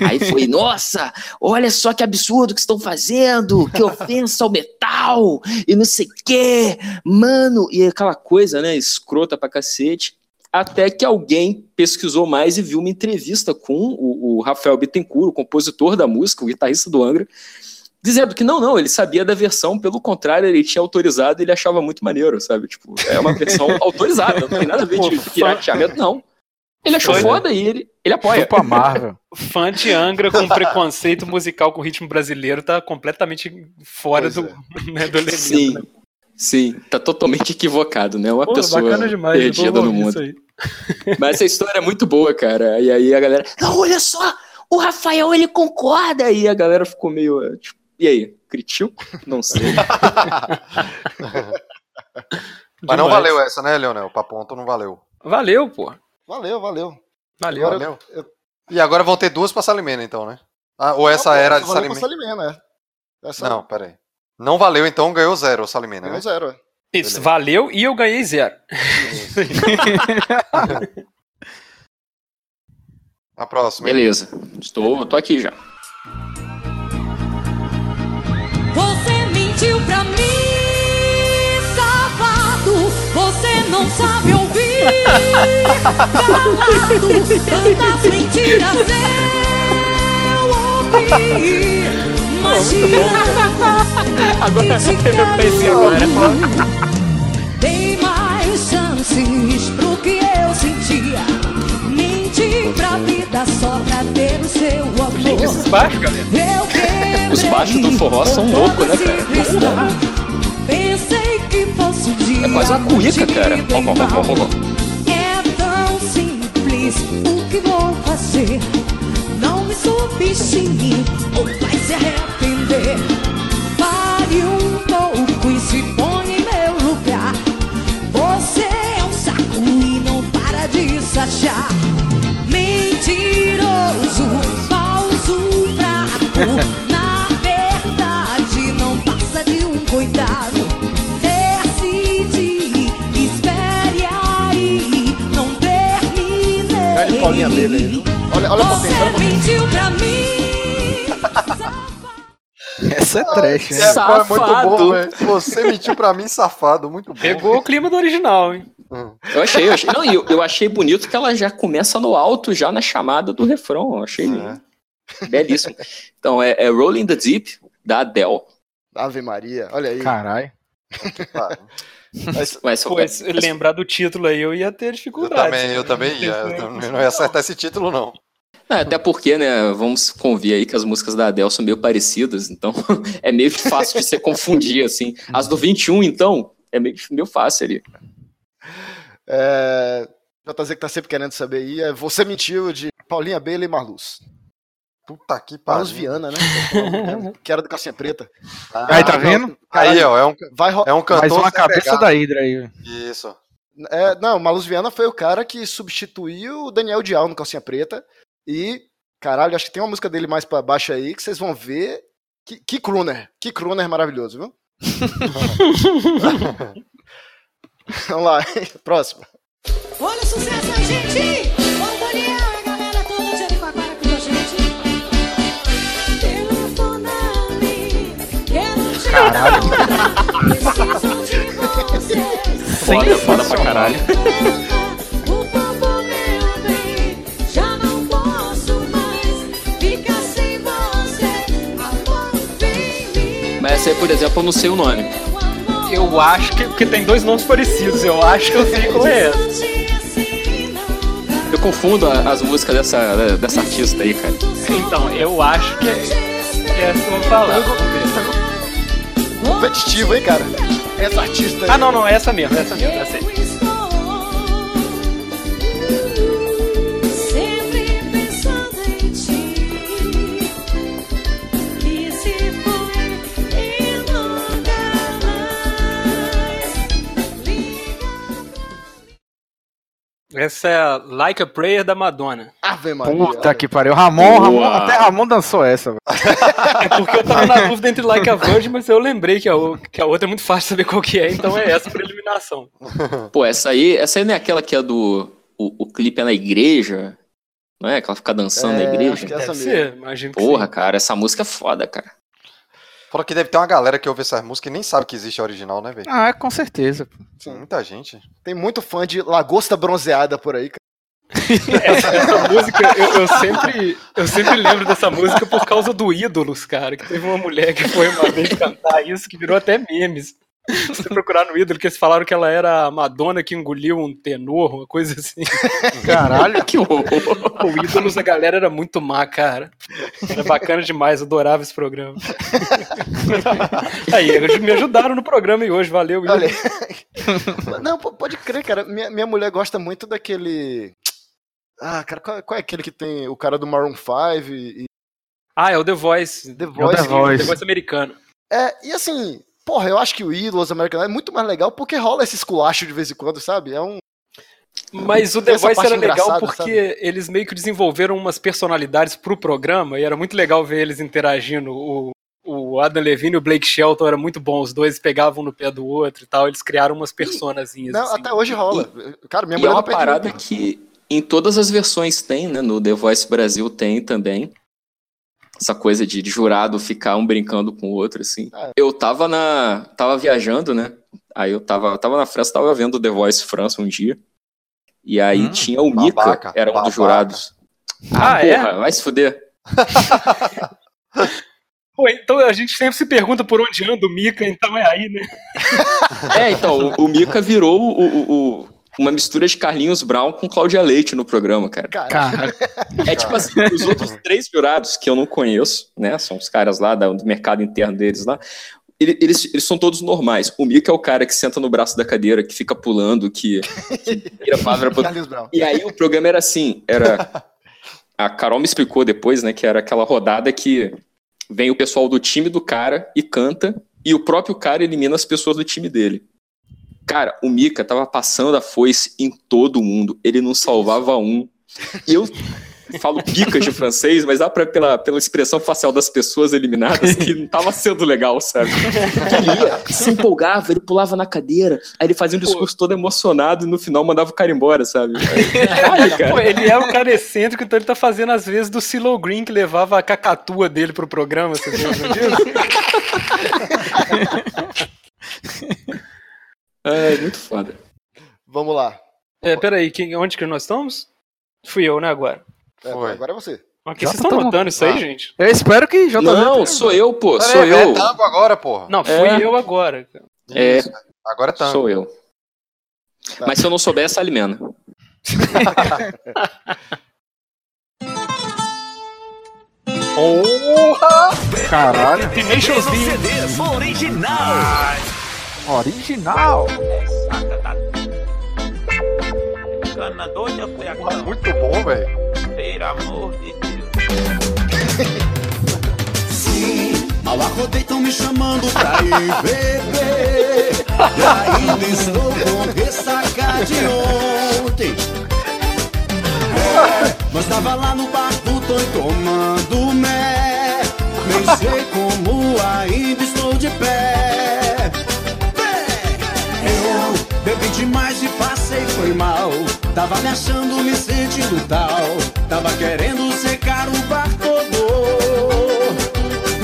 Aí foi, nossa, olha só que absurdo que estão fazendo, que ofensa ao metal, e não sei o quê, mano, e aquela coisa, né, escrota pra cacete. Até que alguém pesquisou mais e viu uma entrevista com o, o Rafael Bittencourt, o compositor da música, o guitarrista do Angra, dizendo que não, não, ele sabia da versão, pelo contrário, ele tinha autorizado e ele achava muito maneiro, sabe? Tipo, é uma versão autorizada, não tem nada a ver de pirateamento, não. Ele achou Foi, foda e ele, ele apoia. Foi pra Marvel. Fã de Angra com preconceito musical com ritmo brasileiro tá completamente fora Pois do, né, do elemento. Sim, né? sim, tá totalmente equivocado, né? Uma Pô, pessoa bacana demais, perdida no mundo. isso aí. Mas essa história é muito boa, cara. E aí a galera, não, olha só, o Rafael ele concorda. E a galera ficou meio, eh, tipo, e aí, critico? Não sei. Mas não valeu essa, né, Leonel? Pra ponto não valeu. Valeu, pô. Valeu, valeu. Valeu. Agora Valeu. eu- E agora vão ter duas pra Salimena, então, né? Ah, ou essa Não, era de Salimena? Salimena, é. Essa Não, pera aí. Não valeu, então ganhou zero o Salimena, ganhou né? zero. é. Isso, valeu e eu ganhei zero. A próxima. Beleza, estou, tô aqui já. Não sabe ouvir. Calado, tantas mentiras eu ouvi. Amo. Agora e te eu pensei agora. Dei mais chances pro que eu sentia. Menti pra vida só pra ter o seu amor. Gente, esses baixos, galera. Os baixos do forró são loucos, né, cara? Pensei que fosse É quase uma cuíca, cara. ó, ó, ó. É tão simples o que vou fazer. Não me subestime ou vai se arrepender. Pare um pouco e se põe em meu lugar. Você é um saco e não para de se achar. Mentiroso, terminei. Olha a Paulinha dele aí, viu? Olha, olha a potência, olha a Você potência. mentiu pra mim. Essa é trash, né? É, é muito Safado. bom, velho. Você mentiu pra mim, safado. Muito bom. Pegou o clima do original, hein? Eu achei, eu achei. Não, eu, eu achei bonito que ela já começa no alto, já na chamada do refrão. Eu achei É. belíssimo. Então, é, é Rolling the Deep, da Adele. Ave Maria, olha aí. Caralho. Mas- Mas, Pô, se lembrar do título aí, eu ia ter Eu dificuldade. também, eu também ia. Eu também não ia acertar esse título, não. É, até porque, né, vamos convir aí que as músicas da Adele são meio parecidas, então é meio fácil de você confundir, assim. As do 21, então, é meio, meio fácil ali. É, JZ que tá sempre querendo saber aí, é Você Mentiu de Paulinha Bailey e Marluz. Puta que pariu. Marluz Viana, né? que era do Calcinha Preta. Aí, tá vendo? Aí, ó, é um, Vai é um cantor Mais uma cabeça pegar. da Hydra aí. Isso. É, não, Maluz Viana foi o cara que substituiu o Daniel Dial no Calcinha Preta. E, caralho, acho que tem uma música dele mais pra baixo aí que vocês vão ver. Que, que crooner. Que crooner maravilhoso, viu? Vamos lá, próximo. Olha o sucesso aí, gente! Caralho. Foda, foda pra caralho. Me Mas essa aí, por exemplo, eu não sei o nome. Eu acho que. Porque tem dois nomes parecidos. Eu acho que eu sei qual é essa. Eu confundo a- as músicas dessa, dessa artista aí, cara. Então, eu acho que é essa que eu vou falar. Competitivo, hein, cara? Essa artista aí. Ah, não, não, essa mesmo, essa mesmo, essa aí. Essa é a Like a Prayer da Madonna. Ave Maria. Puta que pariu. Ramon, Ramon, até Ramon dançou essa. velho. É porque eu tava na dúvida entre Like a Virgin, mas eu lembrei que a, que a outra é muito fácil saber qual que é, então é essa por eliminação. Pô, essa aí, essa aí não é aquela que é do. O, o clipe é na igreja? Não é? Que ela fica dançando É, na igreja? acho que é essa Deve mesmo. ser, imagino que Porra, sim. cara, essa música é foda, cara. Fala que deve ter uma galera que ouve essas músicas e nem sabe que existe a original, né, velho? Ah, com certeza. Muita gente. Tem muito fã de Lagosta Bronzeada por aí, cara. Essa, essa música, eu, eu sempre, eu sempre lembro dessa música por causa do Ídolos, cara. Que teve uma mulher que foi uma vez cantar isso, que virou até memes. Se você procurar no ídolo, que eles falaram que ela era a Madonna que engoliu um tenor, uma coisa assim. Caralho, que horror. O ídolos da galera era muito má, cara. Era bacana demais, eu adorava esse programa. Aí, eles me ajudaram no programa e hoje, valeu, Olha ídolo. Não, pode crer, cara. Minha, minha mulher gosta muito daquele. Ah, cara, qual, qual é aquele que tem o cara do Maroon 5 e. Ah, é o The Voice. The Voice. The Voice, The Voice americano. É, e assim, porra, eu acho que o Ídolos americano é muito mais legal porque rola esse esculacho de vez em quando, sabe? É um. Mas o The Voice era legal porque eles meio que desenvolveram umas personalidades pro programa e era muito legal ver eles interagindo. O, o Adam Levine e o Blake Shelton era muito bom, os dois pegavam no pé do outro e tal, eles criaram umas personazinhas. Não, assim. até hoje rola. Cara, minha E é mulher uma não perde parada que em todas as versões tem, né? No The Voice Brasil tem também. Essa coisa de, de jurado ficar um brincando com o outro, assim. É. Eu tava na. tava viajando, né? Aí eu tava, tava na França, tava vendo The Voice França um dia. E aí Hum, tinha o Mika, babaca, era um babaca. dos jurados. Ah, é? porra, vai se fuder. Pô, então a gente sempre se pergunta por onde anda o Mika, então é aí, né? É, então, o, o Mika virou o- o- o- uma mistura de Carlinhos Brown com Cláudia Leite no programa, cara. Cara, É tipo assim, os outros três jurados que eu não conheço, né? São os caras lá do mercado interno deles lá. ele- Eles, eles são todos normais. O Mika é o cara que senta no braço da cadeira, que fica pulando, que, que vira palavra pra... E aí o programa era assim, era... A Carol me explicou depois, né, que era aquela rodada que vem o pessoal do time do cara e canta, e o próprio cara elimina as pessoas do time dele. Cara, o Mika tava passando a foice em todo mundo. Ele não salvava um. E eu falo picas de francês, mas dá pra, pela, pela expressão facial das pessoas eliminadas que não tava sendo legal, sabe? Ele ia, se empolgava, ele pulava na cadeira, aí ele fazia um discurso todo emocionado e no final mandava o cara embora, sabe? Caralho, cara. Pô, ele é um cara excêntrico, então ele tá fazendo às vezes do Silo Green que levava a cacatua dele pro programa, você disso? É, muito foda. Vamos lá. É, peraí, quem, onde que nós estamos? Fui eu, né, agora? É, Foi. agora é você. Mas que Já vocês estão tamo- notando isso aí, Ah. gente? eu espero que JV. Não, sou eu, pô, Pera sou aí, eu. É tango agora, porra. Não, fui É. eu agora. É, Isso, Agora é tango. sou eu. Mas se eu não souber, essa alimenta. Caralho. Nations D. CDs original. Original. Cana doida foi a Porra, muito bom, velho. pelo amor de Deus. Sim, mal acordei, tão me chamando pra ir beber. E ainda estou com ressaca de ontem. É, mas tava lá no bar do tomando mé. Nem sei como ainda estou de pé. Demais e passei, foi mal. Tava me achando, me sentindo tal. Tava querendo secar o bar todo.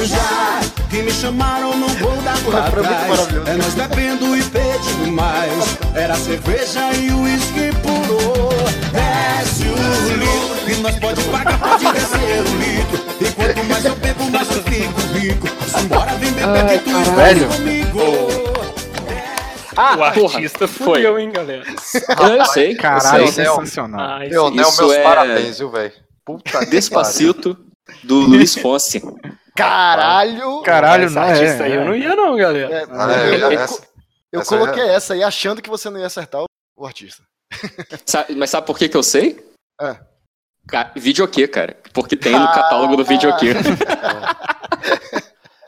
Já que me chamaram, não vou dar pra trás. É nós bebendo e pedindo mais. Era cerveja e o uísque puro. Desce o litro. E nós pode pagar, pode descer o litro. E quanto mais eu bebo, mais eu fico rico. Simbora, vem beber que tu comigo. Ah, O artista fudeu, hein, galera? Eu, eu sei. Caralho, eu sei. sensacional. Ah, isso- Meu, Isso meus é- parabéns, viu, velho? Puta que Despacito, do Luiz Fonsi. Caralho! Caralho, não artista é. aí eu não ia, não, galera. É, eu, É, eu- essa- eu essa é- coloquei essa aí achando que você não ia acertar o, o artista. Sa- mas sabe por que que eu sei? É. Ca- Videokê, cara. Porque tem no catálogo do Videokê.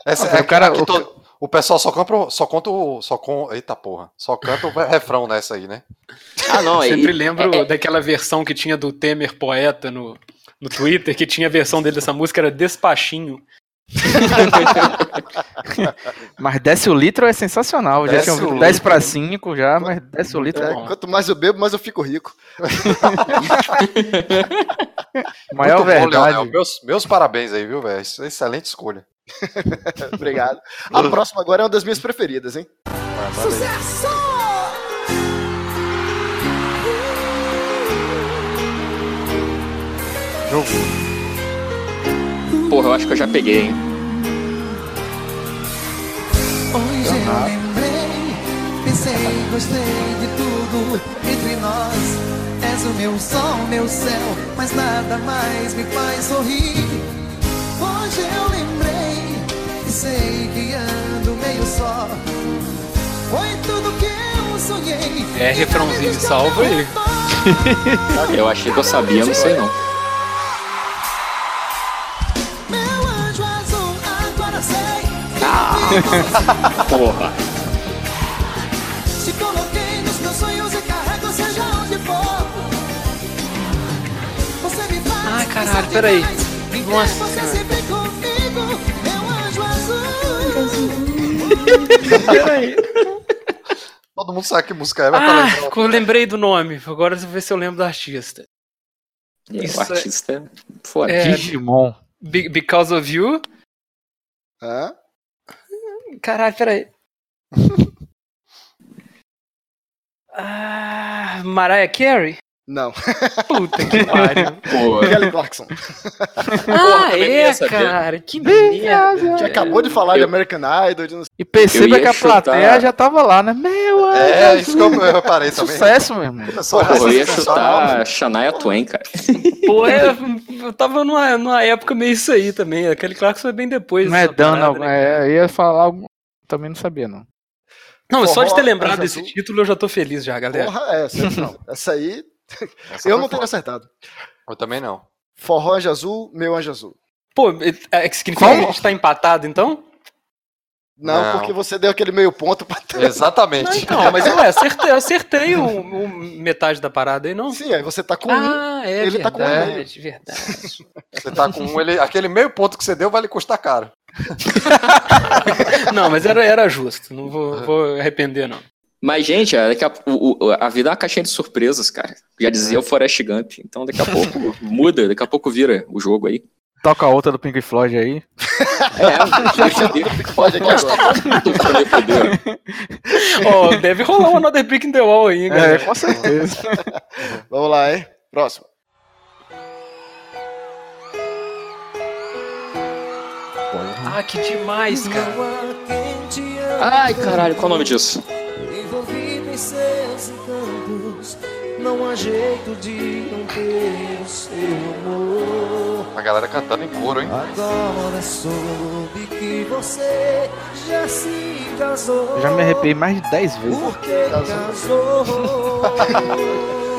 Essa, Ah, é o cara- o- to- o pessoal só compra, só conta o, só com, eita porra, só canta o refrão nessa aí, né? Ah, não, aí. Sempre lembro é- daquela versão que tinha do Temer Poeta no, no Twitter, que tinha a versão dele dessa música, era Despachinho. Mas desce o litro é sensacional. Já Desce tinha o ouvido litro. 10 pra 5 já, mas desce o litro é É, bom. quanto mais eu bebo, mais eu fico rico. Maior Muito bom, Leonel. verdade. Meus, meus parabéns aí, viu, velho? Excelente escolha. Obrigado. A próxima agora é uma das minhas preferidas, hein? Manda aí. Jogou. Porra, eu acho que eu já peguei, hein? Hoje eu lembrei, pensei, gostei de tudo entre nós. És o meu sol, meu céu, mas nada mais me faz sorrir. Hoje eu lembrei, sei que ando meio só. Foi tudo que eu sonhei. É refrãozinho salvo aí. Eu achei que eu sabia, não sei não. Meu anjo azul, agora sei. Porra. Te coloquei nos meus sonhos e carrego seja onde for. Você me faz. Ai, caralho, peraí. Nossa Você Peraí. Todo mundo sabe que música é, vai Ah, lembrar. eu lembrei do nome. Agora eu vou ver se eu lembro do artista. É, Isso o é- artista é foda. É, Digimon. Be- Because of You. Hã? Caralho, peraí. Ah, Mariah Carey? Não. Puta que pariu. Kelly Clarkson. Ah, é, cara. Que merda. Que acabou de falar de American Idol. de não sei- E perceba Eu que a plateia chutar- já tava lá, né? Meu, É, isso que eu, eu reparei também. Sucesso, meu irmão. A porra, eu ia chutar Shania Twain, cara. Pô, é, eu tava numa, numa época meio isso aí também. Aquele Clarkson foi bem depois. Não é parada, né? é, eu ia falar. Também não sabia, não. Não, só de ter lembrado desse título eu já tô feliz já, galera. Porra, é, essa, não. Essa aí. Essa eu não tenho acertado. Eu também não. Forró Anjo Azul, meu Anjo Azul. Pô, é que significa Como? que a gente tá empatado, então? Não, Não. porque você deu aquele meio ponto pra trás. Exatamente. Não, mas eu acertei, eu acertei o, o metade da parada aí, não? Sim, aí você tá com um. Ah, é Ele tá com um verdade, verdade. Você tá com um, ele, aquele meio ponto que você deu vai lhe custar caro. Não, mas era, era justo. Não vou, vou arrepender, não. Mas, gente, a, daqui a, o- o- a vida é uma caixinha de surpresas, cara. Já dizia o Forrest Gump. Então, daqui a pouco muda, daqui a pouco vira o jogo aí. Toca a outra do Pink Floyd aí. É, já sabia. Pode aqui agora. Tô ficando meio fodendo. Ó, deve rolar um Another Brick in the Wall aí, É, galera. com certeza. Vamos lá, hein? Próximo. Ah, que demais, cara. Ai, caralho, qual o nome disso? Em seus encantos Não há jeito de não ter o seu amor A galera cantando em coro, hein? Agora soube que você já se casou Eu já me arrepiei mais de 10 vezes. Porque casou Se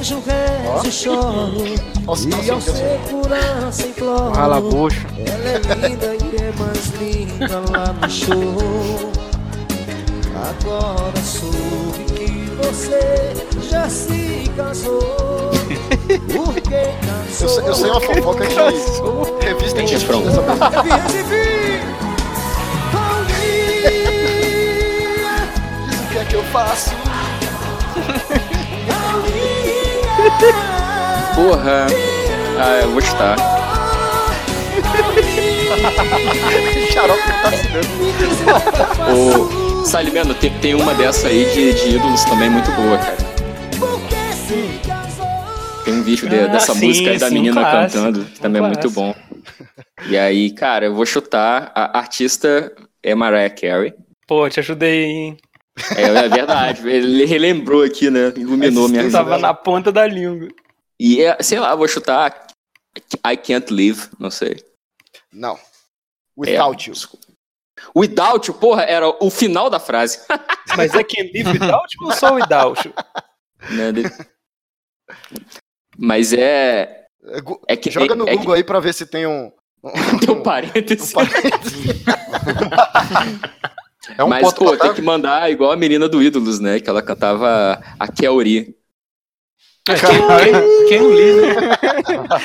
vejo rezo e choro Nossa, E ao segurança Rala bucho. ela é linda e é mais linda lá no show. Agora soube que você já se casou. Por que Eu, casou? sei- eu sei uma fofoca que revista de Refrão. dessa Eu vi esse vídeo. Paulinha, Diz o que é que eu faço. Porra. Ah, eu vou chutar. Xarope tá se dando. Ô, Salimeno, tem, tem uma dessa aí de, de ídolos também muito boa, cara. Tem um vídeo de- Ah, dessa sim, música aí da sim, menina clássico, cantando, que também é muito bom. E aí, cara, eu vou chutar. A artista é Mariah Carey. Pô, te ajudei, hein? É, é verdade, ele relembrou aqui, né? Iluminou minha vida. tava na ponta da língua. E, é, sei lá, vou chutar I Can't Live, não sei. Não. Without É, you. desculpa. Without you, porra, era o final da frase. Mas é Can Live Without ou só Without? né? De- Mas é. É, É que Joga no é, Google aí pra ver se tem um. que tem um parênteses. É um Mas, ponto pô, tem que mandar igual a menina do Ídolos, né? Que ela cantava a Kelly. Quem, quem, quem li, né?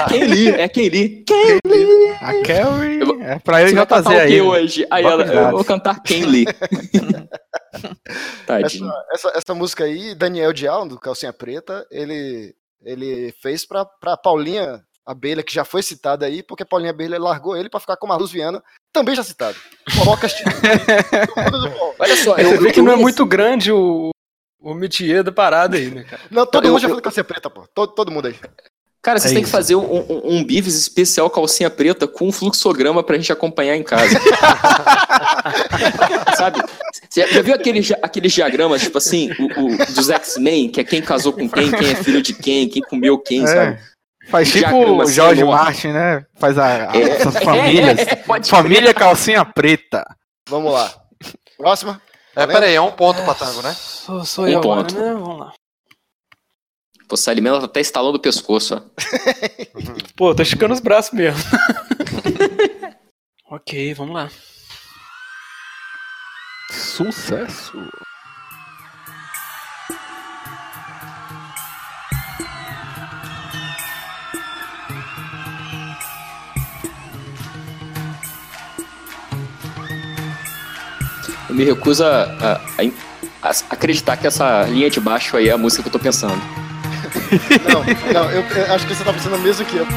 Quem li? É quem li? A Carrie. Eu vou- É pra eu Você já fazer o aí. quê hoje? Aí ela, eu vou cantar quem li. Essa, essa, essa música aí, Daniel Dial, do Calcinha Preta, ele, ele fez pra, pra Paulinha Abelha, que já foi citada aí, porque Paulinha Abelha largou ele pra ficar com Marluz Viana, também já citado. Castilho. Olha só, eu, vê que não é muito grande o, o métier da parada aí, né, cara? Não, todo Eu- mundo já eu- falou calcinha preta, pô. Todo, todo mundo aí. Cara, vocês É têm que fazer um, um, um Bives especial calcinha preta com um fluxograma pra gente acompanhar em casa. Sabe? Você já, já viu aqueles, aqueles diagramas, tipo assim, o, o- dos X-Men, que é quem casou com quem, quem é filho de quem, quem comeu quem, sabe? É. Faz tipo o George enorme. Martin, né? Faz a, a- É, essas é, famílias. é, pode crer. Família calcinha preta. Vamos lá. Próxima. É, peraí, é um ponto pra tango, né? Sou, sou Um eu agora, ponto. né? Vamos lá. Pô, essa alimenta tá até estalando o pescoço, ó. Pô, tô esticando os braços mesmo. ok, vamos lá. Sucesso. Me recuso a, a- a- acreditar que essa linha de baixo aí é a música que eu tô pensando. Não, não, eu, eu acho que você tá pensando mesmo que eu.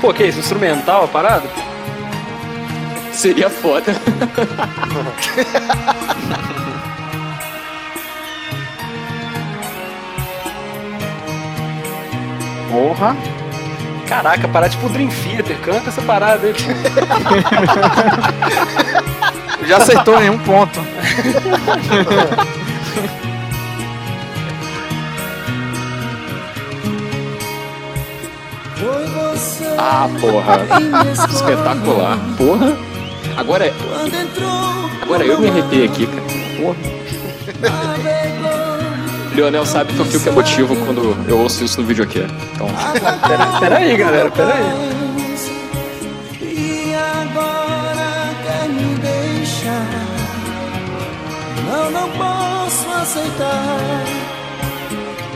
Pô, que isso? Instrumental a parada? Seria foda. Porra. Caraca, parada tipo Dream Theater. Canta essa parada aí. Já acertou em um ponto. Ah, porra. Espetacular. Porra. Agora, é- agora eu me arrepiei aqui, cara. Porra. Leonel sabe que eu fico emotivo quando eu ouço isso no videokê. Então, Pera, pera aí, galera, pera aí. E agora quer me deixar Não, não posso aceitar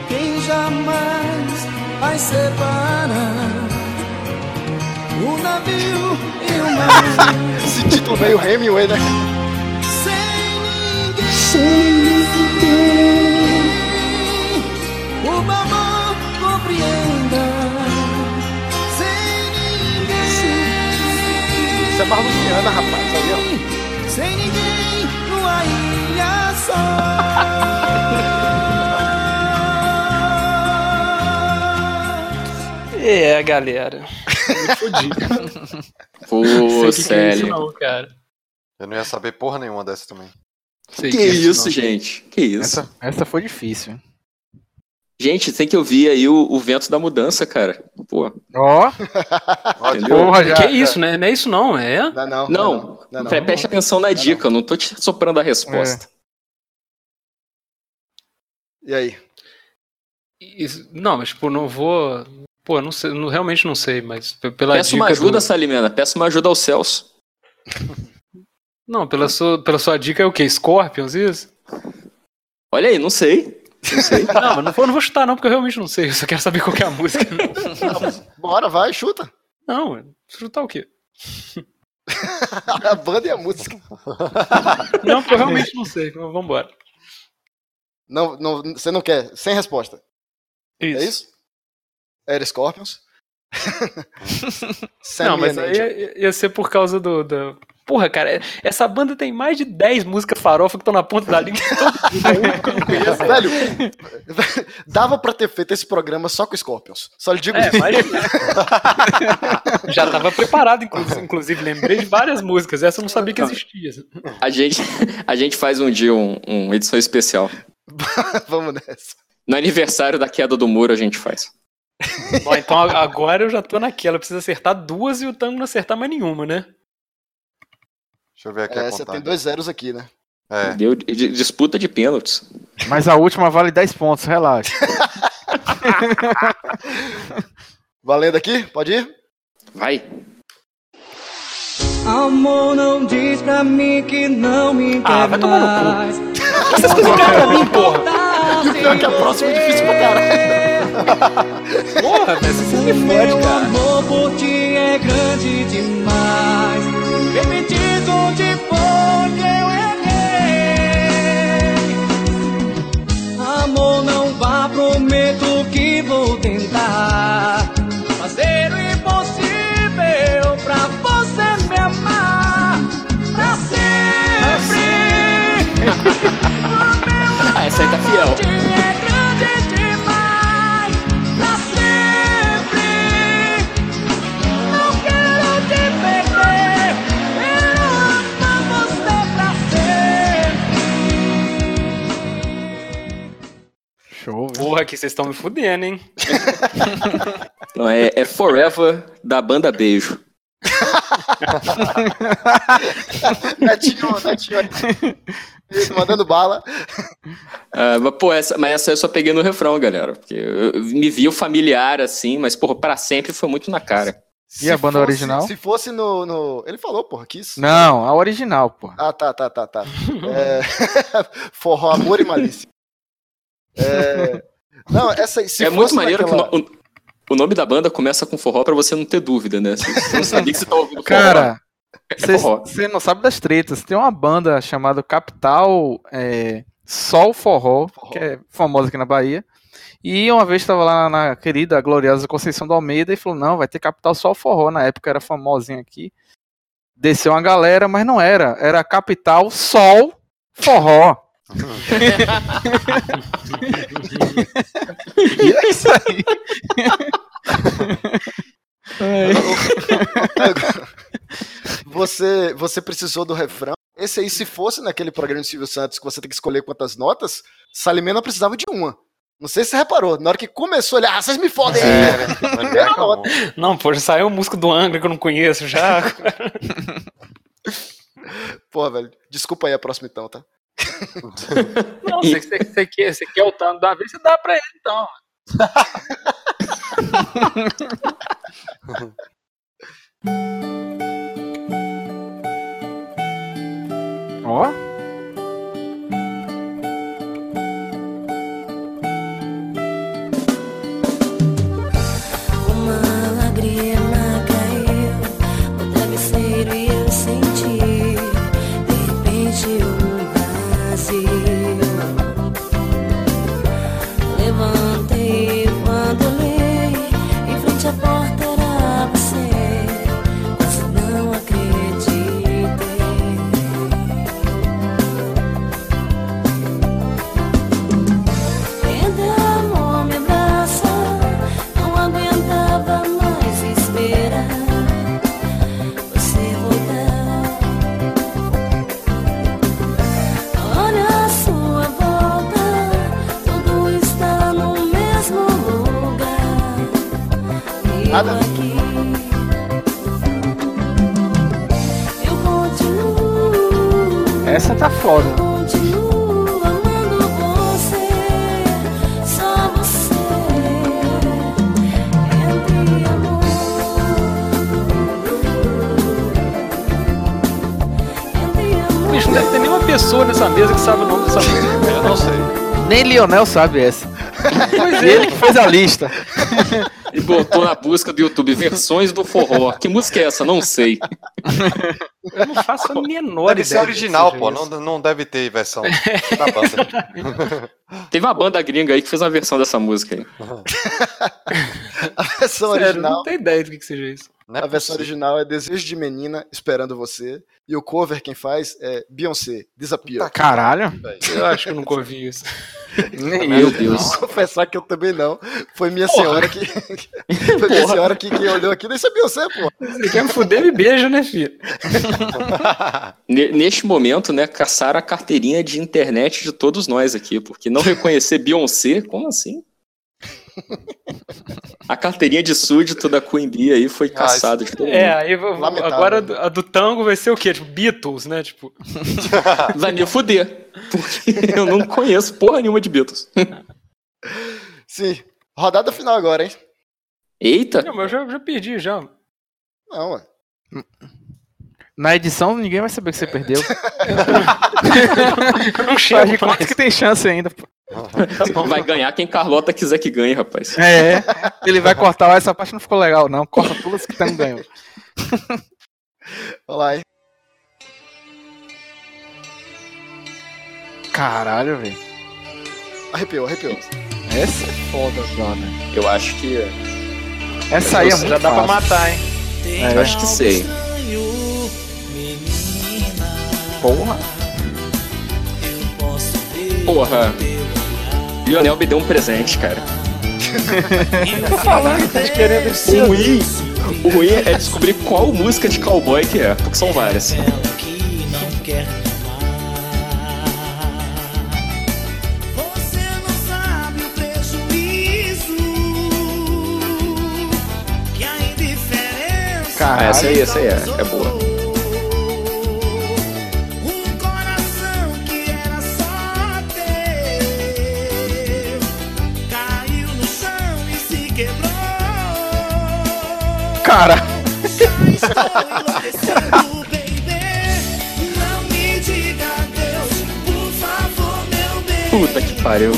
Quem jamais vai separar O navio e o mar Esse título meio Hemingway, né? Sem ninguém É Marluciana, rapaz. Aí, ó. Sem ninguém numa ilha só É, galera. Me fodi. pô, que que é Célio. não, cara. Eu não ia saber porra nenhuma dessa também. Sei Que é isso, não. gente? Que isso? Essa, essa foi difícil. Gente, tem que ouvir aí o, o vento da mudança, cara. Pô, Ó, entendeu? porra, já. Que isso, né? Não é isso não, é? Não, não. Não, não, não. pre- preste atenção na dica, eu não tô te soprando a resposta. E aí? Isso- não, mas tipo, não vou. Pô, não sei, não- realmente não sei, mas pela Peço uma ajuda, do- Salimena, peço uma ajuda aos céus. Não, pela sua, pela sua dica é o quê? Scorpions, isso? Olha aí, não sei. Não sei. Não, mas não vou, não vou chutar não, porque eu realmente não sei. Eu só quero saber qual que é a música. Bora, vai, chuta. Não, chutar o quê? A banda e a música. Não, porque eu realmente não sei. Então, Vambora. Não, não, você não quer, sem resposta. Isso. É isso? Era Scorpions. Não, mas aí ia, ia ser por causa do. Da... Porra, cara, essa banda tem mais de 10 músicas farofa que estão na ponta da língua. Velho, dava pra ter feito esse programa só com Scorpions. Só lhe digo É, isso. mas... Já tava preparado, inclusive, lembrei de várias músicas. Essa eu não sabia que existia. A gente, a gente faz um dia um, um edição especial. Vamos nessa. No aniversário da queda do muro a gente faz. Bom, então agora eu já tô naquela. Eu preciso acertar duas e o tango não acertar mais nenhuma, né? Deixa eu ver aqui É, a você tem dois zeros aqui, né? É. Deu di- disputa de pênaltis. Mas a última vale 10 pontos, relaxa. Valendo aqui? Pode ir? Vai. Amor não diz pra mim que não me quer Ah, vai tomar no cu. mais. Vocês fizeram pra mim, porra. E o pior é que a próxima é difícil pra caralho. Porra, velho, você me Meu fode, cara. amor por ti é grande demais. Ah. Aqui vocês estão me fudendo, hein? Não, é, é Forever da banda Beijo. Netinho, netinho. Isso, mandando bala. Ah, mas, pô, essa, mas essa eu só peguei no refrão, galera. Porque eu, eu me vi o familiar assim, mas, porra, pra sempre foi muito na cara. E a banda fosse- original? Se fosse no, no- Ele falou, porra, Kiss. Não, a original, pô. Ah, tá, tá, tá, tá. É... Forró, amor e malícia. É... Não, essa é muito maneiro naquela- que o, no- o, o nome da banda começa com forró pra você não ter dúvida, né? Você você não sabia que você tá ouvindo forró. Cara, é forró. você não sabe das tretas. Tem uma banda chamada Capital é, Sol Forró, que é famosa aqui na Bahia. E uma vez estava lá na querida, gloriosa Conceição do Almeida e falou: não, vai ter Capital Sol Forró. Na época era famosinha aqui. Desceu uma galera, mas não era. Era Capital Sol Forró. E é isso aí. Você, você precisou do refrão. Esse aí, se fosse naquele programa de Silvio Santos que você tem que escolher quantas notas, Salimena precisava de uma. Não sei se você reparou. Na hora que começou, ele, ah, vocês me fodem. É, né? Não, pô, já saiu música do Angra que eu não conheço já. Pô, velho, desculpa aí a próxima então, tá? Não, você, você, você quer, você quer o tanto da vez, você dá pra ele então. Ó. Nem Lionel sabe essa. Pois E ele que fez a lista. E botou na busca do YouTube versões do forró. Que música é essa? Não sei. Eu não faço a menor Deve ideia. ser original, pô. Não, não deve ter versão da banda. Teve uma banda gringa aí que fez uma versão dessa música aí. A versão Sério, original. não tenho ideia do que, que seja isso. É a versão possível. original é Desejo de Menina Esperando Você. E o cover quem faz é Beyoncé, Disappear. Caralho. Eu acho que eu nunca ouvi isso. Nem Meu eu. Deus. Vou confessar que eu também não. Foi minha senhora que. Foi minha senhora que, que olhou aqui. Isso é Beyoncé, pô. Você quer me fuder, me beija, né, filho? Ne- Neste momento, né, caçaram a carteirinha de internet de todos nós aqui, porque não reconhecer Beyoncé, como assim? A carteirinha de súdito da Queen Bee aí foi caçada de todo mundo. É, aí Lamentável. agora a do- a do tango vai ser o quê? Tipo, Beatles, né? Tipo, Vai me fuder, porque eu não conheço porra nenhuma de Beatles. Sim. Rodada final agora, hein? Eita! não, mas eu já, já perdi já. Não, ué. Na edição ninguém vai saber que você perdeu. Eu não Faz chego de conta que tem chance ainda. pô. Vai ganhar quem Carlota quiser que ganhe, rapaz. É, ele vai cortar. "Ah, Essa parte não ficou legal, não. Corta todas que estão ganhando. Olha lá, hein? Caralho, velho. Arrepiou, arrepiou. Essa é foda, brother. Eu acho que. Essa aí é muito Já dá pra fácil. matar, hein? É. Acho que sei. Porra. Porra. E o me deu um presente, cara. Tô falando, tá querendo o ruim, o ruim é descobrir qual música de cowboy que é, porque são várias. Caralho. Ah, essa aí, essa aí é, é boa. Bem. Puta que pariu.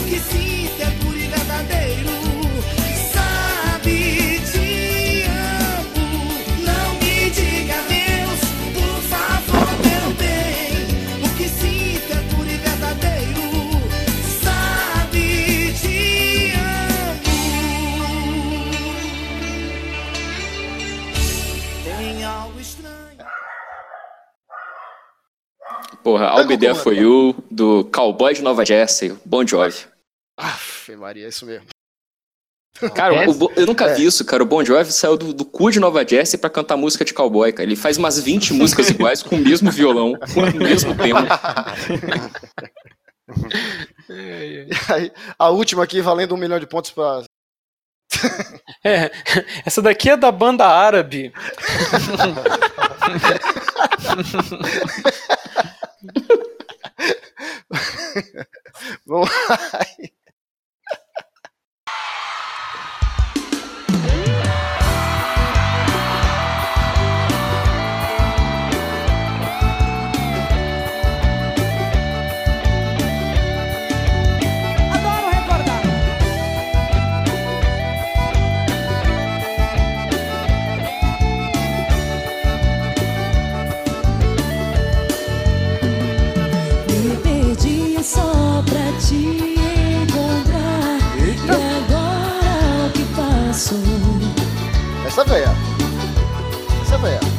Porra, I'll Be There For You, do Cowboy de Nova Jersey, Bon Jovi. Aff, Maria, é isso mesmo. Cara, o Bo- eu nunca É. vi isso, cara. O Bon Jovi saiu do, do cu de Nova Jersey pra cantar música de cowboy, cara. Ele faz umas 20 músicas iguais com o mesmo violão, com o mesmo tema. Aí, a última aqui, valendo um milhão de pontos pra. É, essa daqui é da banda árabe. Vamos lá. Essa veia. Essa veia.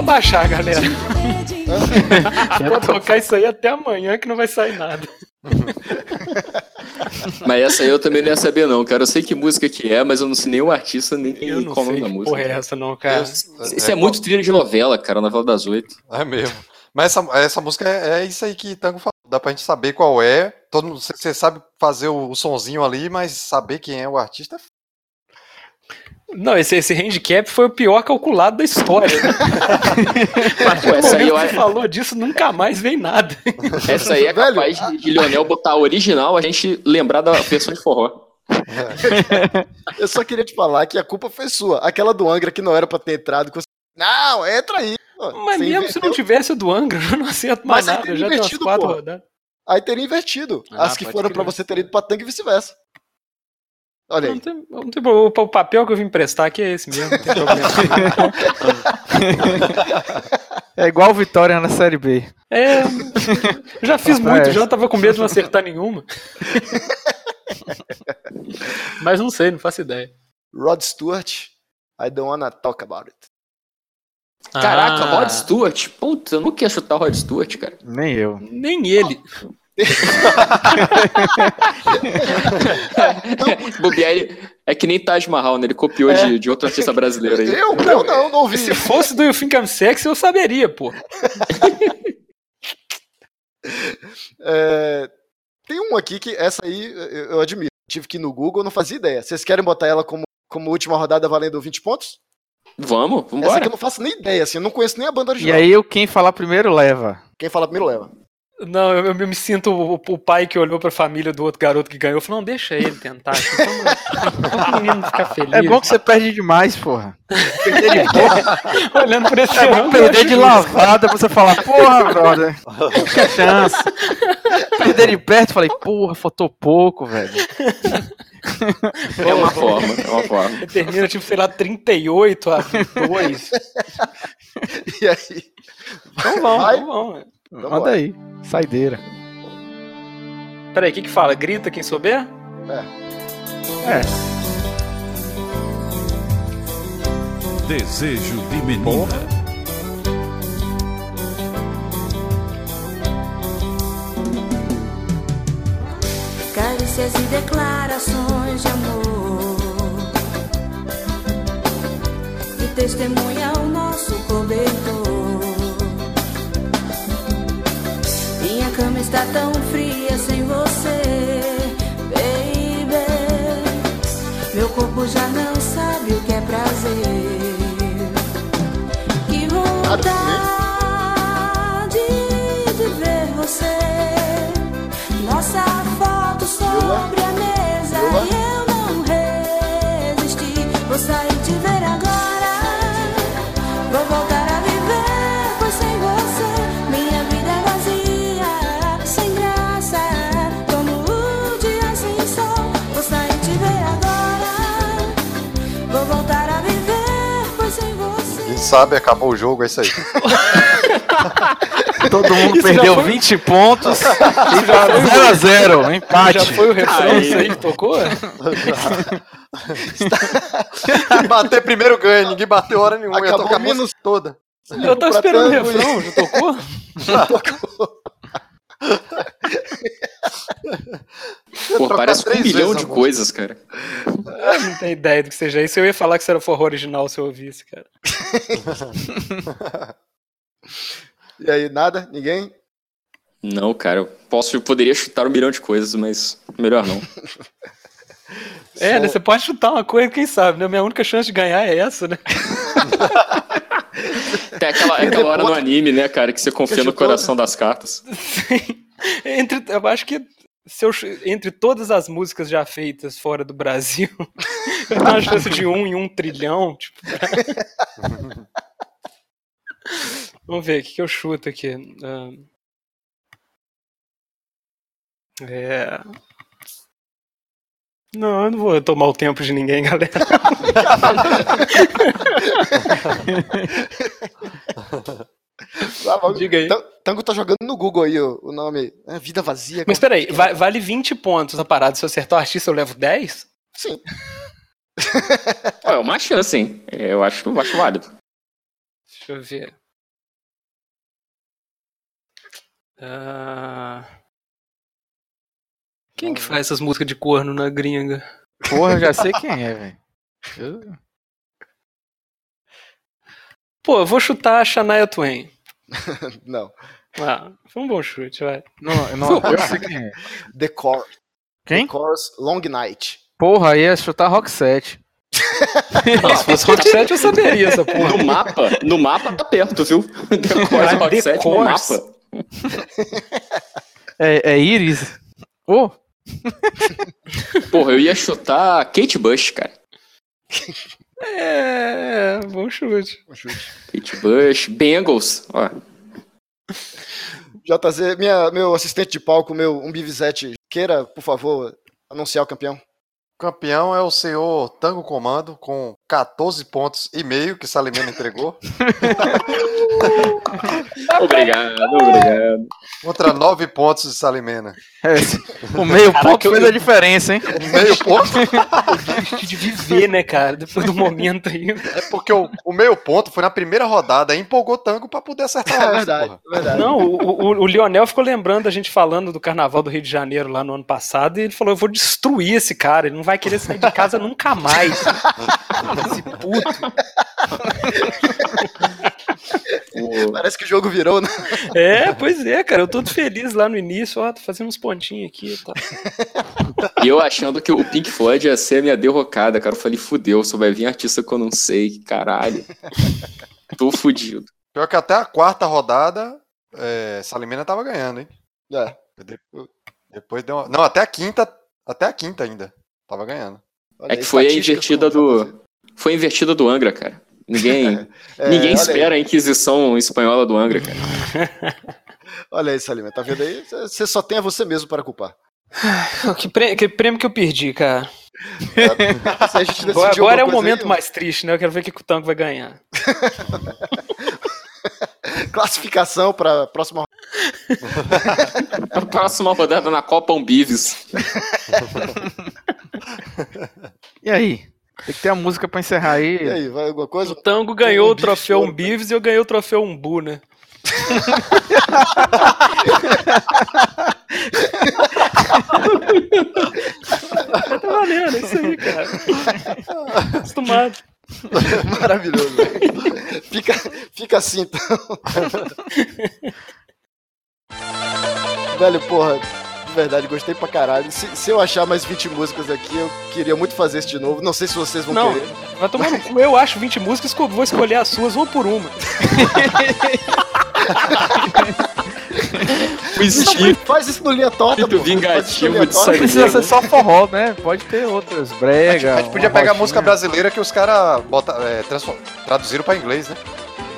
Pode baixar, galera. Pode tocar isso aí até amanhã que não vai sair nada. Mas essa aí eu também não ia saber, não, cara. Eu sei que música que é, mas eu não sei nem o artista, nem Eu não qual o nome sei da que música. porra é essa não, cara. Isso é muito trilha de novela, cara, novela das oito. É mesmo. Mas essa, essa música é, é isso aí que Tango falou. Dá pra gente saber qual é. Todo mundo, você- você sabe fazer o, o sonzinho ali, mas saber quem é o artista é Não, esse, esse handicap foi o pior calculado da história. Né? Pô, essa aí eu que falou disso, nunca mais vem nada. Essa aí é capaz de, de Lionel botar a original, a gente lembrar da versão de forró. Eu só queria te falar que a culpa foi sua. Aquela do Angra que não era pra ter entrado. você- Não, entra aí. Pô, Mas você mesmo se não inverteu. tivesse o do Angra, eu não acerto mais Mas aí nada. teria Já tem umas invertido, quatro porra. rodadas. Aí teria invertido. Ah, As que foram crer. pra você ter ido pra Tanga e vice-versa. Olha aí. Não tem, não tem problema. O papel que eu vim emprestar aqui é esse mesmo, não tem problema. É igual Vitória na Série B. É, eu já fiz Ah, muito, é. já não tava com medo de não acertar nenhuma. Mas não sei, não faço ideia. Rod Stewart, I don't wanna talk about it. Caraca, Ah. Rod Stewart. Puta, eu não quero chutar o Rod Stewart, cara. Nem eu. Nem ele. Bobear, ele- é que nem Taj Mahal, né? Ele copiou de, de outro artista brasileiro aí. Eu? Eu não, não ouvi. Se fosse do You Think I'm Sexy, eu saberia, pô. É, tem um aqui que essa aí eu, eu admiro. Tive que ir no Google, não fazia ideia. Vocês querem botar ela como, como última rodada valendo 20 pontos? Vamos, Essa aqui eu não faço nem ideia, assim, eu não conheço nem a banda E original. aí, o quem falar primeiro leva. Quem fala primeiro leva. Não, eu, eu me sinto o, o pai que olhou pra família do outro garoto que ganhou e falou: não, deixa ele tentar. Então, o menino ficar feliz. É bom que você perde demais, porra. Perder de porra. Olhando por esse É bom perder de lavada pra você falar, porra, brother. Que chance. Perder de perto, falei, porra, faltou pouco, velho. É uma forma, é uma forma. Termina, tipo, sei lá, 38 a 2. E aí? Então vamos, Vai? então vamos. Então Manda bora. aí. Saideira. Peraí, o que que fala? Grita quem souber? É. Desejo de menina. Carícias e declarações de amor E testemunha o nosso cobertor está tão fria sem você, baby. Meu corpo já não sabe o que é prazer sabe acabou o jogo, é isso aí. Todo mundo Isso já perdeu foi- 20 pontos. 0 a 0 empate. Já foi o refrão isso aí que tocou? Bater primeiro ganha, ninguém bateu hora nenhuma. ia Acabou tocar a menos- toda. Eu tava esperando o refrão, já tocou? Pô, parece com um milhão de coisas, cara. Eu não tenho ideia do que seja isso. Eu ia falar que isso era forró original se eu ouvisse, cara. E aí, nada? Ninguém? Não, cara, eu posso, eu poderia chutar um milhão de coisas, mas melhor não. É, né, você pode chutar uma coisa, quem sabe, né? Minha única chance de ganhar é essa, né? Tem aquela, aquela hora no anime, né, cara, que você confia no coração das cartas. Entre, eu acho que se eu, entre todas as músicas já feitas fora do Brasil, eu tenho uma chance de um em um trilhão. Tipo, Vamos ver, o que, que eu chuto aqui? É. Não, eu não vou tomar o tempo de ninguém, galera. Ah, vamos- Diga aí. Tan- Tango tá jogando no Google aí o, o nome. É, Vida Vazia. Mas peraí, va- vale 20 pontos a parada. Se eu acertar o artista, eu levo 10? Sim. É uma chance, hein? É, Eu acho, eu acho válido. Deixa eu ver. Ah, Quem que faz essas músicas de corno na gringa? Porra, eu já sei quem é, velho. Eu- Pô, eu vou chutar a Shania Twain. Não. Ah, foi um bom chute, vai. Não, não, eu sei quem é. The Core. Quem? The Core's Long Night. Porra, aí é chutar Rock 7. Não, se fosse Rock 7 eu saberia essa porra. No mapa, no mapa tá perto, viu? Decoração Ah, Rock 7 no mapa. É, é Iris. Ô, Porra, eu ia chutar Kate Bush, cara. É, bom chute. Kate Bush, Bengals, ó. JZ, minha, meu assistente de palco, meu um Bivizete, queira, por favor, anunciar o campeão. Campeão é o senhor Tango Comando, com 14 pontos e meio que Salimena entregou. Obrigado, obrigado. Contra 9 pontos de Salimena. é, o meio Caraca, ponto eu- fez a diferença, hein? Meio ponto? De viver, né, cara? Depois do momento aí. É porque o, o meio ponto foi na primeira rodada, aí empolgou Tango pra poder acertar o É verdade, é verdade. Não, o, o, o Lionel ficou lembrando a gente falando do carnaval do Rio de Janeiro lá no ano passado e ele falou: Eu vou destruir esse cara, ele não vai querer sair de casa nunca mais. esse puto. Parece que o jogo virou, né? É, pois é, cara, eu tô todo feliz lá no início, ó, tô fazendo uns pontinhos aqui e tal. E eu achando que o Pink Floyd ia ser a minha derrocada, cara. Eu falei, fudeu, só vai vir artista que eu não sei, caralho. Tô fudido. Pior que até a quarta rodada, é, Salimena tava ganhando, hein? É. De- Depois deu uma... Não, até a quinta. Até a quinta ainda. Tava ganhando. É que foi a invertida do. Foi a invertida do Angra, cara. Ninguém, É, ninguém olha espera a Inquisição espanhola do Angra, cara. Olha aí, Salima, tá vendo aí? Você só tem a você mesmo para culpar. Que, prê- que prêmio que eu perdi, cara. Se a gente decidir Agora, agora é o momento aí, mais triste, né? Eu quero ver o que que o Tango vai ganhar. Classificação para próxima A próxima rodada na Copa Umbives. E aí? Tem que ter a música pra encerrar aí. E aí, vai alguma coisa? O Tango ganhou o Um bicho troféu de ouro. Umbives e eu ganhei o troféu Umbu, né? tá valendo, é isso aí, cara. Acostumado. Maravilhoso. Fica, fica assim, então. Velho, porra, de verdade, gostei pra caralho. Se, se eu achar mais 20 músicas aqui, eu queria muito fazer isso de novo. Não sei se vocês vão Não, querer. vai tomar no cu. Eu acho 20 músicas, vou escolher as suas uma por uma. Não, faz isso no linha torta, pô. No linha Não precisa ser só forró, né? Pode ter outras, brega. A gente podia pegar música brasileira que os caras é, traduziram pra inglês, né?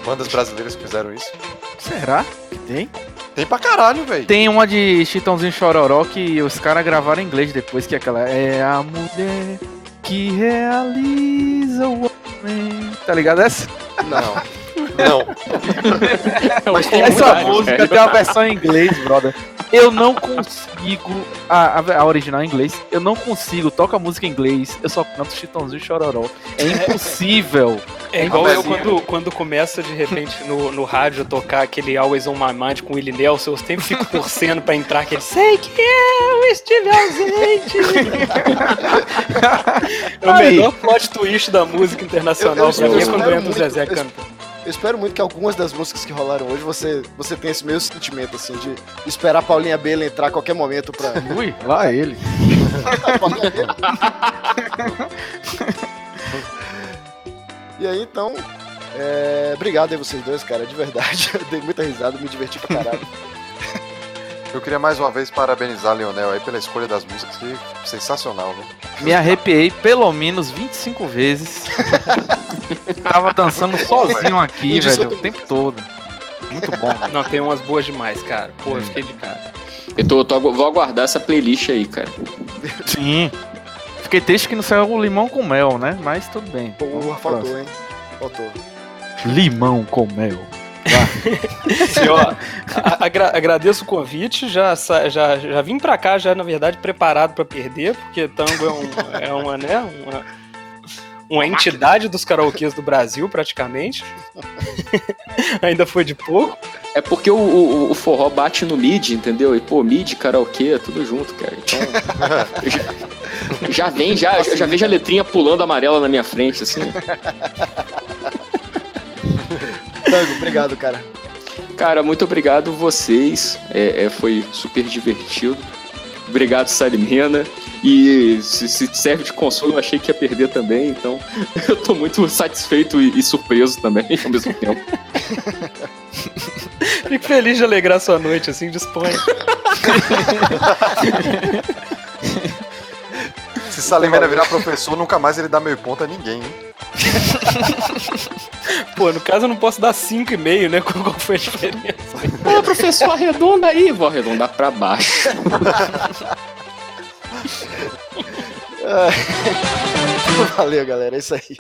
Bandas brasileiras que fizeram isso. Será que tem? Tem pra caralho, velho. Tem uma de Chitãozinho Chororó que os caras gravaram em inglês depois, que é aquela. É a mulher que realiza o homem. Tá ligado essa? Não. Não. Mas tem essa música velho. tem uma versão em inglês, brother. Eu não consigo. A, a, a original em inglês, eu não consigo. Toca a música em inglês, eu só canto Chitãozinho Chororó. É impossível. É igual eu quando, quando começa de repente no, no rádio tocar aquele Always on My Mind com o Willie Nelson, eu sempre fico torcendo pra entrar aquele Sei que eu estive ausente. é o melhor plot twist da música internacional pra mim é quando entra o Zezé eu- cantando. Eu espero muito que algumas das músicas que rolaram hoje você, você tenha esse mesmo sentimento, assim, de esperar a Paulinha Bela entrar a qualquer momento pra. Ui, lá ele. Bela. e aí, então. é, Obrigado aí vocês dois, cara, de verdade. Eu dei muita risada, me diverti pra caralho. Eu queria mais uma vez parabenizar Leonel aí pela escolha das músicas, que sensacional, viu? Me arrepiei pelo menos 25 vezes. Tava dançando sozinho aqui, E velho, eu o tempo todo. Muito bom. Não, tem umas boas demais, cara. Pô, eu fiquei de cara. Eu tô, tô vou aguardar essa playlist aí, cara. Sim. Fiquei triste que não saiu o limão com mel, né? Mas tudo bem. Porra, faltou, hein? Faltou. Limão com mel. E, ó, agra- agradeço o convite, já, já, já vim pra cá, já na verdade preparado pra perder, porque tango é, um, é uma, né, uma, uma entidade dos karaokês do Brasil, praticamente. Ainda foi de pouco. É porque o, o, o forró bate no mid, entendeu? E, pô, mid, karaokê, tudo junto, cara. Então. já, já vem, já, já vejo a letrinha pulando amarela na minha frente, assim. Tango, obrigado, cara. Cara, muito obrigado vocês. É, é, foi super divertido. Obrigado, Salimena. E se, se serve de consolo, eu achei que ia perder também, então eu tô muito satisfeito e, e surpreso também ao mesmo tempo. Fico feliz de alegrar sua noite, assim, disponha. Se Salimena virar professor, nunca mais ele dá meio ponto a ninguém, hein? Pô, no caso eu não posso dar 5,5, né? Qual qual foi a diferença? Ah, professor, arredonda aí. Vou arredondar pra baixo. Valeu, galera. É isso aí.